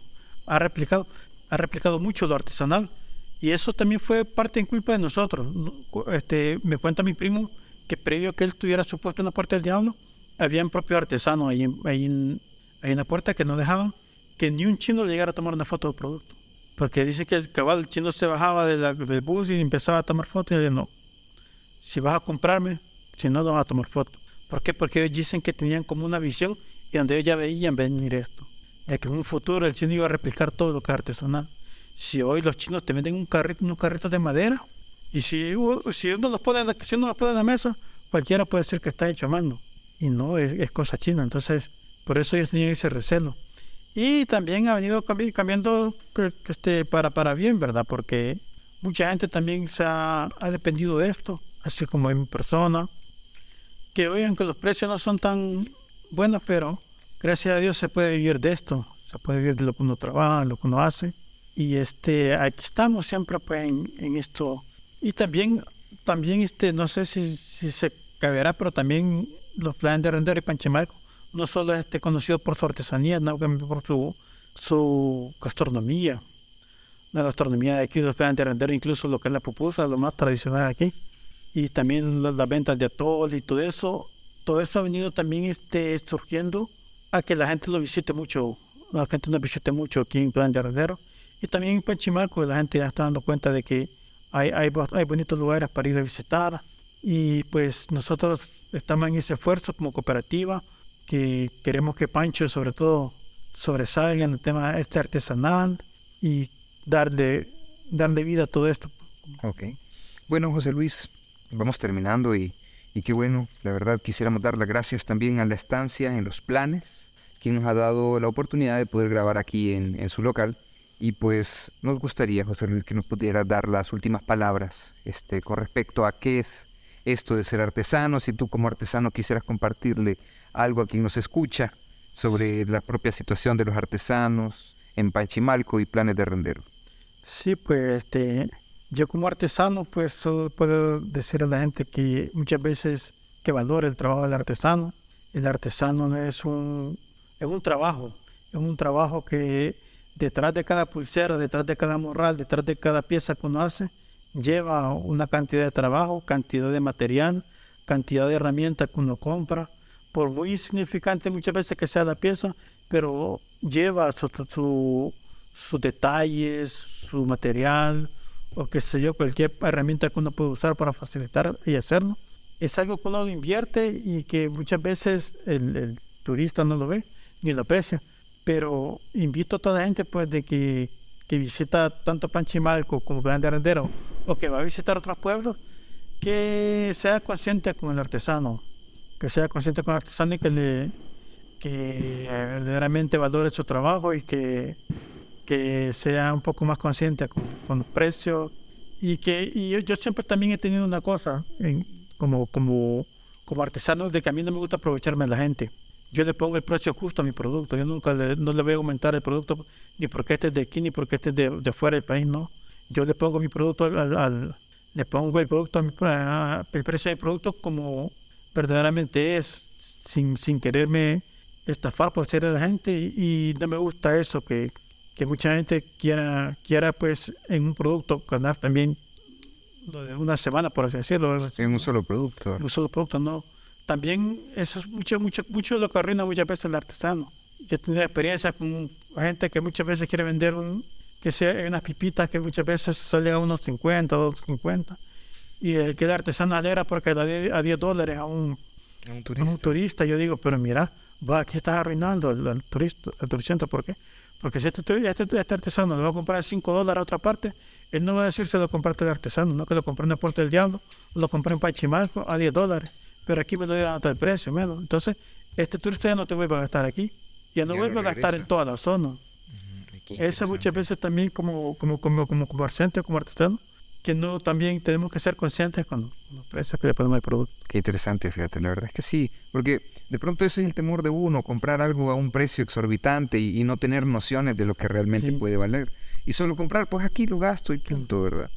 ha replicado, ha replicado mucho lo artesanal. Y eso también fue parte en culpa de nosotros. Este, me cuenta mi primo que previo a que él tuviera su puesto en la puerta del diablo, habían propios artesanos ahí, ahí, ahí en la puerta que no dejaban que ni un chino le llegara a tomar una foto del producto. Porque dice que el cabal, chino se bajaba de la, del bus y empezaba a tomar fotos y le no, si vas a comprarme, si no, no vas a tomar foto. ¿Por qué? Porque ellos dicen que tenían como una visión y donde ellos ya veían venir esto. De que en un futuro el chino iba a replicar todo lo que es artesanal. Si hoy los chinos te venden un carrito, unos carritos de madera y si, si uno los pone, si uno los pone en la mesa, cualquiera puede decir que está hecho a mano. Y no, es, es cosa china. Entonces, por eso ellos tenían ese recelo. Y también ha venido cambiando este, para, para bien, ¿verdad? Porque mucha gente también se ha, dependido de esto, así como en mi persona, que oigan que los precios no son tan buenos, pero gracias a Dios se puede vivir de esto, se puede vivir de lo que uno trabaja, lo que uno hace. Y este, aquí estamos siempre pues, en, esto. Y también, también este, no sé si, si se caberá, pero también los planes de render y Panchimalco no solo es este, conocido por su artesanía, sino también por su, su gastronomía. La gastronomía de aquí, los de render incluso lo que es la pupusa, lo más tradicional aquí. Y también las, ventas de atol y todo eso. Todo eso ha venido también este, surgiendo a que la gente lo visite mucho. La gente nos visite mucho aquí en Plan de Herrendero. Y también en Panchimalco la gente ya está dando cuenta de que hay, hay, hay bonitos lugares para ir a visitar. Y pues nosotros estamos en ese esfuerzo como cooperativa que queremos que Pancho sobre todo sobresalga en el tema este artesanal y darle, darle vida a todo esto. Ok. Bueno, José Luis, vamos terminando y, y qué bueno, la verdad quisiéramos dar las gracias también a la estancia en los planes, quien nos ha dado la oportunidad de poder grabar aquí en, en su local. Y pues nos gustaría, José Luis, que nos pudiera dar las últimas palabras este, con respecto a qué es esto de ser artesano, si tú como artesano quisieras compartirle algo a quien nos escucha sobre la propia situación de los artesanos en Panchimalco y planes de rendero. Sí, pues este, yo como artesano pues solo puedo decir a la gente que muchas veces que valore el trabajo del artesano. El artesano no es un, es un trabajo, es un trabajo que detrás de cada pulsera, detrás de cada morral, detrás de cada pieza que uno hace, lleva una cantidad de trabajo, cantidad de material, cantidad de herramientas que uno compra, por muy insignificante muchas veces que sea la pieza, pero lleva sus su, detalles, su material, o qué sé yo, cualquier herramienta que uno puede usar para facilitar y hacerlo. Es algo que uno invierte y que muchas veces el, turista no lo ve ni lo aprecia. Pero invito a toda la gente pues de que, que visita tanto Panchimalco como Plan de Arendero o que va a visitar otros pueblos, que sea consciente con el artesano, que sea consciente con el artesano y que, le, que verdaderamente valore su trabajo y que, que sea un poco más consciente con, los precios. Y que y yo, siempre también he tenido una cosa, como, como, como artesano, de que a mí no me gusta aprovecharme de la gente. Yo le pongo el precio justo a mi producto. Yo nunca le, no le voy a aumentar el producto ni porque este es de aquí ni porque este es de, de fuera del país, no. Yo le pongo mi producto al, le pongo el producto, el precio del producto como verdaderamente es, sin, sin quererme estafar por ser de la gente y, no me gusta eso, que, que, mucha gente quiera, quiera pues en un producto ganar también una semana, por así decirlo. En un solo producto. En un solo producto, no. También eso es mucho, mucho, mucho lo que arruina muchas veces el artesano. Yo he tenido experiencia con gente que muchas veces quiere vender un, que sea unas pipitas que muchas veces salen a unos 50, 250 y el que el artesano alegra porque le da a 10 dólares a un, un, turista. Yo digo, pero mira, va, aquí estás arruinando al, turista, al turista. ¿Por qué? Porque si este, este, este, artesano le va a comprar 5 dólares a otra parte, él no va a decir se lo compraste el artesano, no que lo compré en la puerta del diablo, lo compré en Pachimalco a 10 dólares, pero aquí me lo dieron hasta el precio menos. Entonces, este turista ya no te vuelve a gastar aquí, ya no vuelve a gastar en toda la zona. Esa muchas veces también como, como, como, como comerciante, como artesano, que no también tenemos que ser conscientes con los precios que le ponemos al producto. Qué interesante, fíjate, la verdad es que sí, porque de pronto ese es el temor de uno, comprar algo a un precio exorbitante y, no tener nociones de lo que realmente puede valer. Y solo comprar, pues aquí lo gasto y punto, ¿verdad?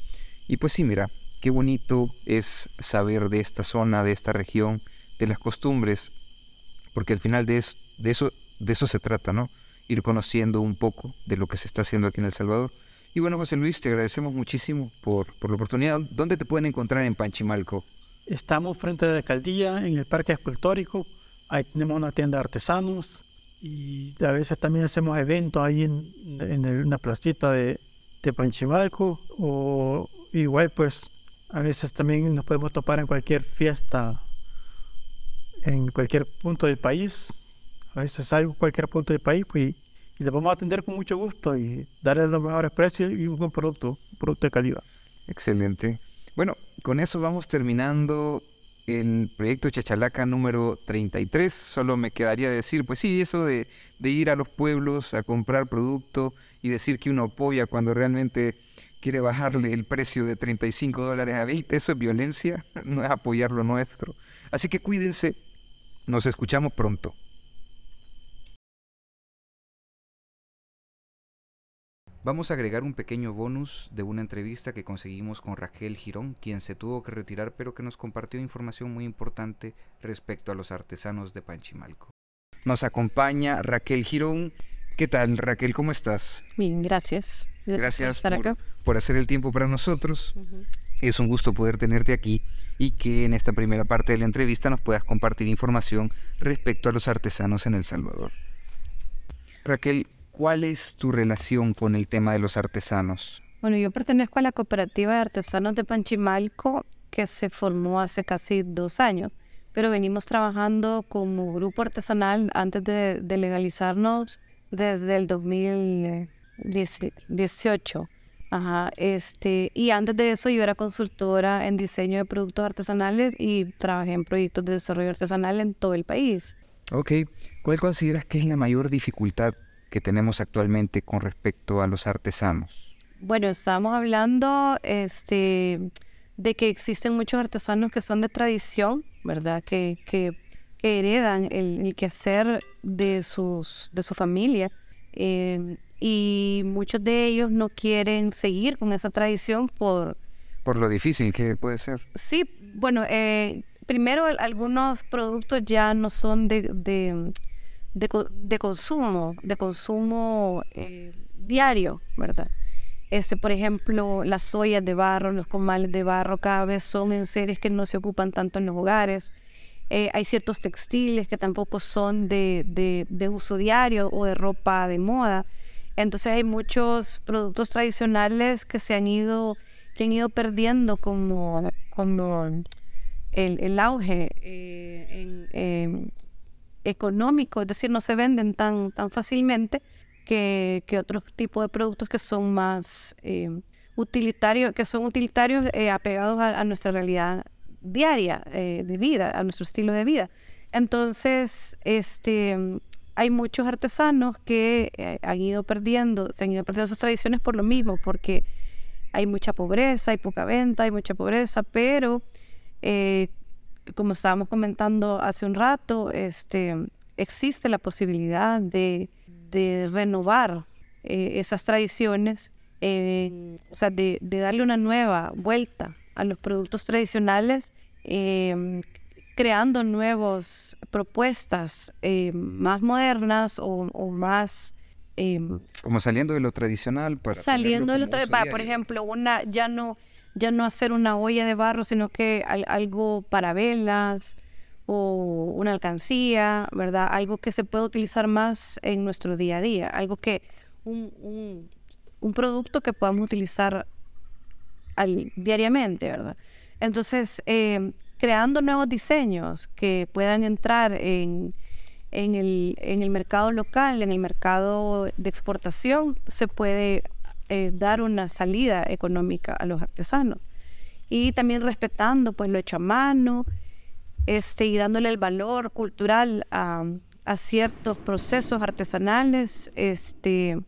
Y pues sí, mira, qué bonito es saber de esta zona, de esta región, de las costumbres, porque al final de, eso, de eso se trata, ¿no? ir conociendo un poco de lo que se está haciendo aquí en El Salvador. Y bueno, José Luis, te agradecemos muchísimo por, la oportunidad. ¿Dónde te pueden encontrar en Panchimalco? Estamos frente a la alcaldía, en el Parque Escultórico. Ahí tenemos una tienda de artesanos y a veces también hacemos eventos ahí en, en una placita de, de Panchimalco o igual pues a veces también nos podemos topar en cualquier fiesta en cualquier punto del país. A veces salgo a cualquier punto del país pues, y, les vamos a atender con mucho gusto y darles los mejores precios y un buen producto, un producto de calidad. Excelente. Bueno, con eso vamos terminando el proyecto Chachalaca número 33. Solo me quedaría decir, pues sí, eso de, de ir a los pueblos a comprar producto y decir que uno apoya cuando realmente quiere bajarle el precio de 35 dólares a 20, eso es violencia, no es apoyar lo nuestro. Así que cuídense, nos escuchamos pronto. Vamos a agregar un pequeño bonus de una entrevista que conseguimos con Raquel Girón, quien se tuvo que retirar pero que nos compartió información muy importante respecto a los artesanos de Panchimalco. Nos acompaña Raquel Girón. ¿Qué tal Raquel? ¿Cómo estás? Bien, gracias. Gracias, por, por, hacer el tiempo para nosotros. Es un gusto poder tenerte aquí y que en esta primera parte de la entrevista nos puedas compartir información respecto a los artesanos en El Salvador. Raquel, ¿cuál es tu relación con el tema de los artesanos? Bueno, yo pertenezco a la cooperativa de artesanos de Panchimalco que se formó hace casi dos años, pero venimos trabajando como grupo artesanal antes de, de legalizarnos desde el 2018. Ajá, este, y antes de eso yo era consultora en diseño de productos artesanales y trabajé en proyectos de desarrollo artesanal en todo el país. Ok, ¿cuál consideras que es la mayor dificultad que tenemos actualmente con respecto a los artesanos? Bueno, estamos hablando este, de que existen muchos artesanos que son de tradición, ¿verdad? Que, que, heredan el, quehacer de, sus, de su familia. Eh, y muchos de ellos no quieren seguir con esa tradición por... Por lo difícil que puede ser. Sí, bueno, eh, primero algunos productos ya no son de, de, de, consumo, de consumo eh, diario, ¿verdad? Este, por ejemplo, las ollas de barro, los comales de barro cada vez son en series que no se ocupan tanto en los hogares. Eh, hay ciertos textiles que tampoco son de, de, uso diario o de ropa de moda. Entonces hay muchos productos tradicionales que se han ido, que han ido perdiendo como, como el, el auge eh, económico, es decir, no se venden tan, tan fácilmente que, que otros tipos de productos que son más eh, utilitarios, que son utilitarios apegados a, a, nuestra realidad diaria de vida, a nuestro estilo de vida. Entonces, este hay muchos artesanos que eh, han ido perdiendo, se han ido perdiendo sus tradiciones por lo mismo, porque hay mucha pobreza, hay poca venta, hay mucha pobreza, pero eh, como estábamos comentando hace un rato, este, existe la posibilidad de, renovar eh, esas tradiciones, o sea, de, darle una nueva vuelta a los productos tradicionales creando nuevas propuestas eh, más modernas o, más... Eh, como saliendo de lo tradicional para saliendo de lo tradicional por ejemplo una ya no ya no hacer una olla de barro sino que algo para velas o una alcancía verdad algo que se pueda utilizar más en nuestro día a día algo que un, un, producto que podamos utilizar diariamente verdad entonces eh, creando nuevos diseños que puedan entrar en, en, el, en el mercado local, en el mercado de exportación, se puede eh, dar una salida económica a los artesanos. Y también respetando pues lo hecho a mano este, y dándole el valor cultural a, a ciertos procesos artesanales, este,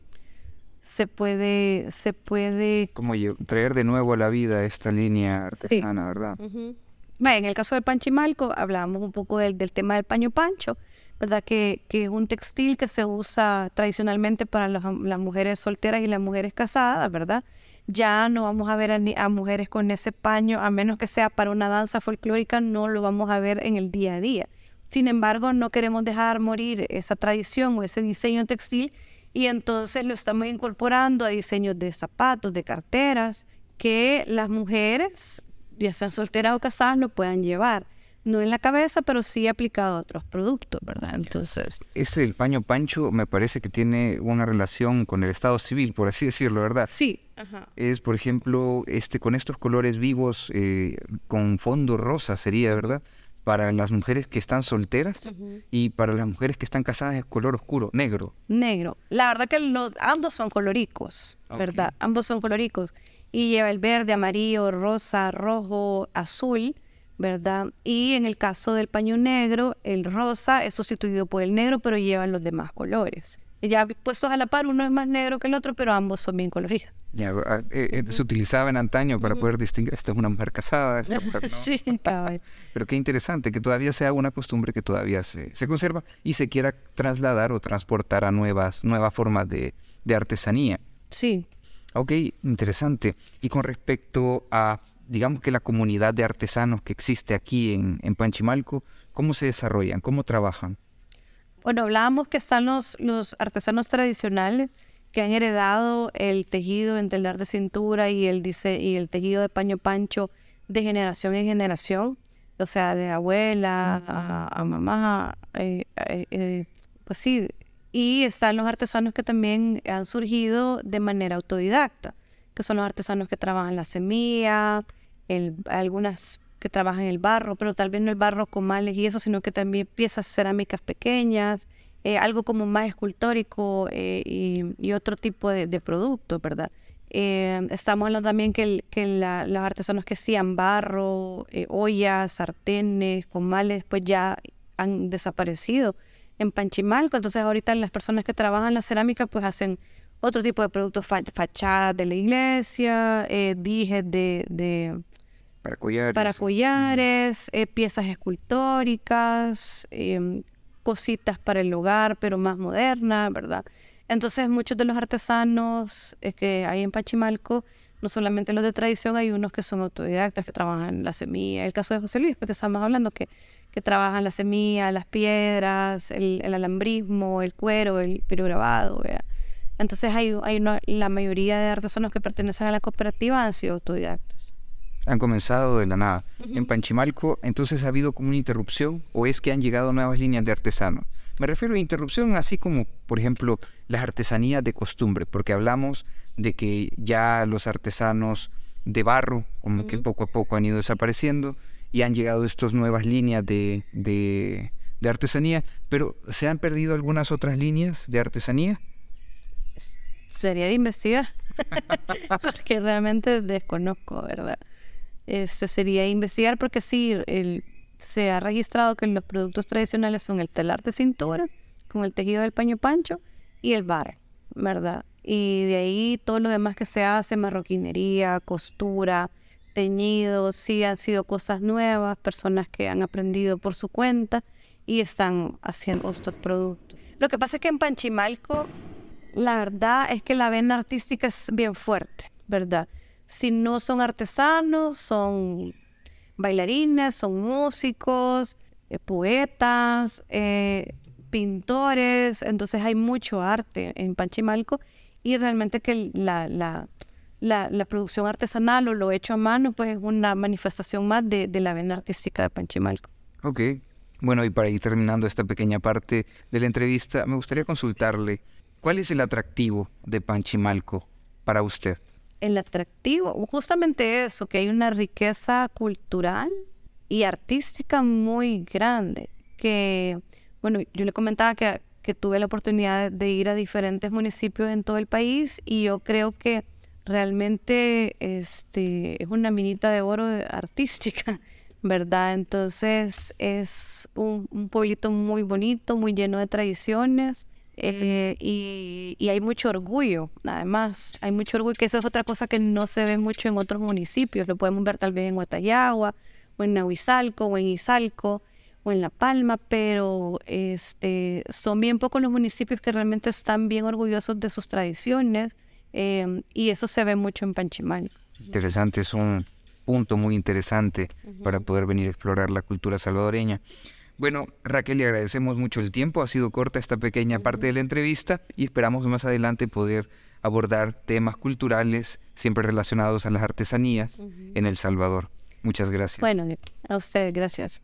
se puede, se puede... Como traer de nuevo a la vida esta línea artesana, ¿verdad? en el caso del panchimalco hablábamos un poco del, tema del paño pancho, ¿verdad? Que, que, es un textil que se usa tradicionalmente para las, mujeres solteras y las mujeres casadas, ¿verdad? Ya no vamos a ver a, mujeres con ese paño, a menos que sea para una danza folclórica, no lo vamos a ver en el día a día. Sin embargo, no queremos dejar morir esa tradición o ese diseño textil Y entonces lo estamos incorporando a diseños de zapatos, de carteras, que las mujeres, ya sean solteras o casadas, lo puedan llevar. No en la cabeza, pero sí aplicado a otros productos, ¿verdad? Entonces... Este del paño pancho me parece que tiene una relación con el estado civil, por así decirlo, ¿verdad? Sí. Es, por ejemplo, este con estos colores vivos, eh, con fondo rosa sería, ¿verdad? Para las mujeres que están solteras y para las mujeres que están casadas es color oscuro, negro. Negro. La verdad que los, ambos son coloricos, ¿verdad? Ambos son coloricos. Y lleva el verde, amarillo, rosa, rojo, azul, ¿verdad? Y en el caso del paño negro, el rosa es sustituido por el negro, pero llevan los demás colores. Ya puestos a la par, uno es más negro que el otro, pero ambos son bien coloridos. Ya, ah, eh, eh, se utilizaba en antaño para poder distinguir, esta es una mujer casada, esta mujer no. sí, Pero qué interesante que todavía sea una costumbre que todavía se, se conserva y se quiera trasladar o transportar a nuevas, nuevas formas de, de artesanía. Sí. Ok, interesante. Y con respecto a, digamos que la comunidad de artesanos que existe aquí en, en Panchimalco, ¿cómo se desarrollan? ¿Cómo trabajan? Bueno, hablábamos que están los, los artesanos tradicionales que han heredado el tejido en telar de cintura y el, dice, y el tejido de paño pancho de generación en generación, o sea, de abuela a, mamá, eh, eh, eh, pues sí. Y están los artesanos que también han surgido de manera autodidacta, que son los artesanos que trabajan la semilla, el, algunas que trabajan el barro, pero tal vez no el barro con males y eso, sino que también piezas cerámicas pequeñas, eh, algo como más escultórico eh, y, otro tipo de, de producto, ¿verdad? Eh, estamos hablando también que, que los artesanos que hacían barro, ollas, sartenes, comales, pues ya han desaparecido en Panchimalco. Entonces ahorita las personas que trabajan la cerámica pues hacen otro tipo de productos, fachadas de la iglesia, dijes de, para collares, collares piezas escultóricas, cositas para el hogar, pero más moderna, ¿verdad? Entonces muchos de los artesanos eh, que hay en Pachimalco, no solamente los de tradición, hay unos que son autodidactas, que trabajan la semilla. El caso de José Luis, porque estamos hablando que, que trabajan la semilla, las piedras, el, alambrismo, el cuero, el pirograbado, ¿verdad? Entonces hay la mayoría de artesanos que pertenecen a la cooperativa han sido autodidactas han comenzado de la nada. En Panchimalco, entonces ha habido como una interrupción o es que han llegado nuevas líneas de artesanos. Me refiero a interrupción así como, por ejemplo, las artesanías de costumbre, porque hablamos de que ya los artesanos de barro, como que poco a poco han ido desapareciendo y han llegado estas nuevas líneas de, de, de artesanía, pero ¿se han perdido algunas otras líneas de artesanía? Sería de investigar, porque realmente desconozco, ¿verdad? Este, sería investigar porque sí, se ha registrado que los productos tradicionales son el telar de cintura, con el tejido del paño pancho y el bar, ¿verdad? Y de ahí todo lo demás que se hace, marroquinería, costura, teñido, sí han sido cosas nuevas, personas que han aprendido por su cuenta y están haciendo estos productos. Lo que pasa es que en Panchimalco, la verdad es que la vena artística es bien fuerte, ¿verdad? Si no son artesanos, son bailarines, son músicos, eh, poetas, eh, pintores, entonces hay mucho arte en Panchimalco y realmente que la, la, la, producción artesanal o lo hecho a mano pues es una manifestación más de, de la vena artística de Panchimalco. Ok, bueno y para ir terminando esta pequeña parte de la entrevista, me gustaría consultarle, ¿cuál es el atractivo de Panchimalco para usted? El atractivo, justamente eso, que hay una riqueza cultural y artística muy grande, que, bueno, yo le comentaba que, que tuve la oportunidad de ir a diferentes municipios en todo el país y yo creo que realmente este, es una minita de oro artística, ¿verdad? Entonces es un, un pueblito muy bonito, muy lleno de tradiciones, eh, y, hay mucho orgullo, además, hay mucho orgullo, que eso es otra cosa que no se ve mucho en otros municipios, lo podemos ver tal vez en Guatayagua, o en Nahuizalco, o en Izalco, o en La Palma, pero este, son bien pocos los municipios que realmente están bien orgullosos de sus tradiciones, eh, y eso se ve mucho en Panchimal. Interesante, es un punto muy interesante para poder venir a explorar la cultura salvadoreña. Bueno, Raquel, le agradecemos mucho el tiempo. Ha sido corta esta pequeña parte de la entrevista y esperamos más adelante poder abordar temas culturales siempre relacionados a las artesanías en El Salvador. Muchas gracias. Bueno, a usted, gracias.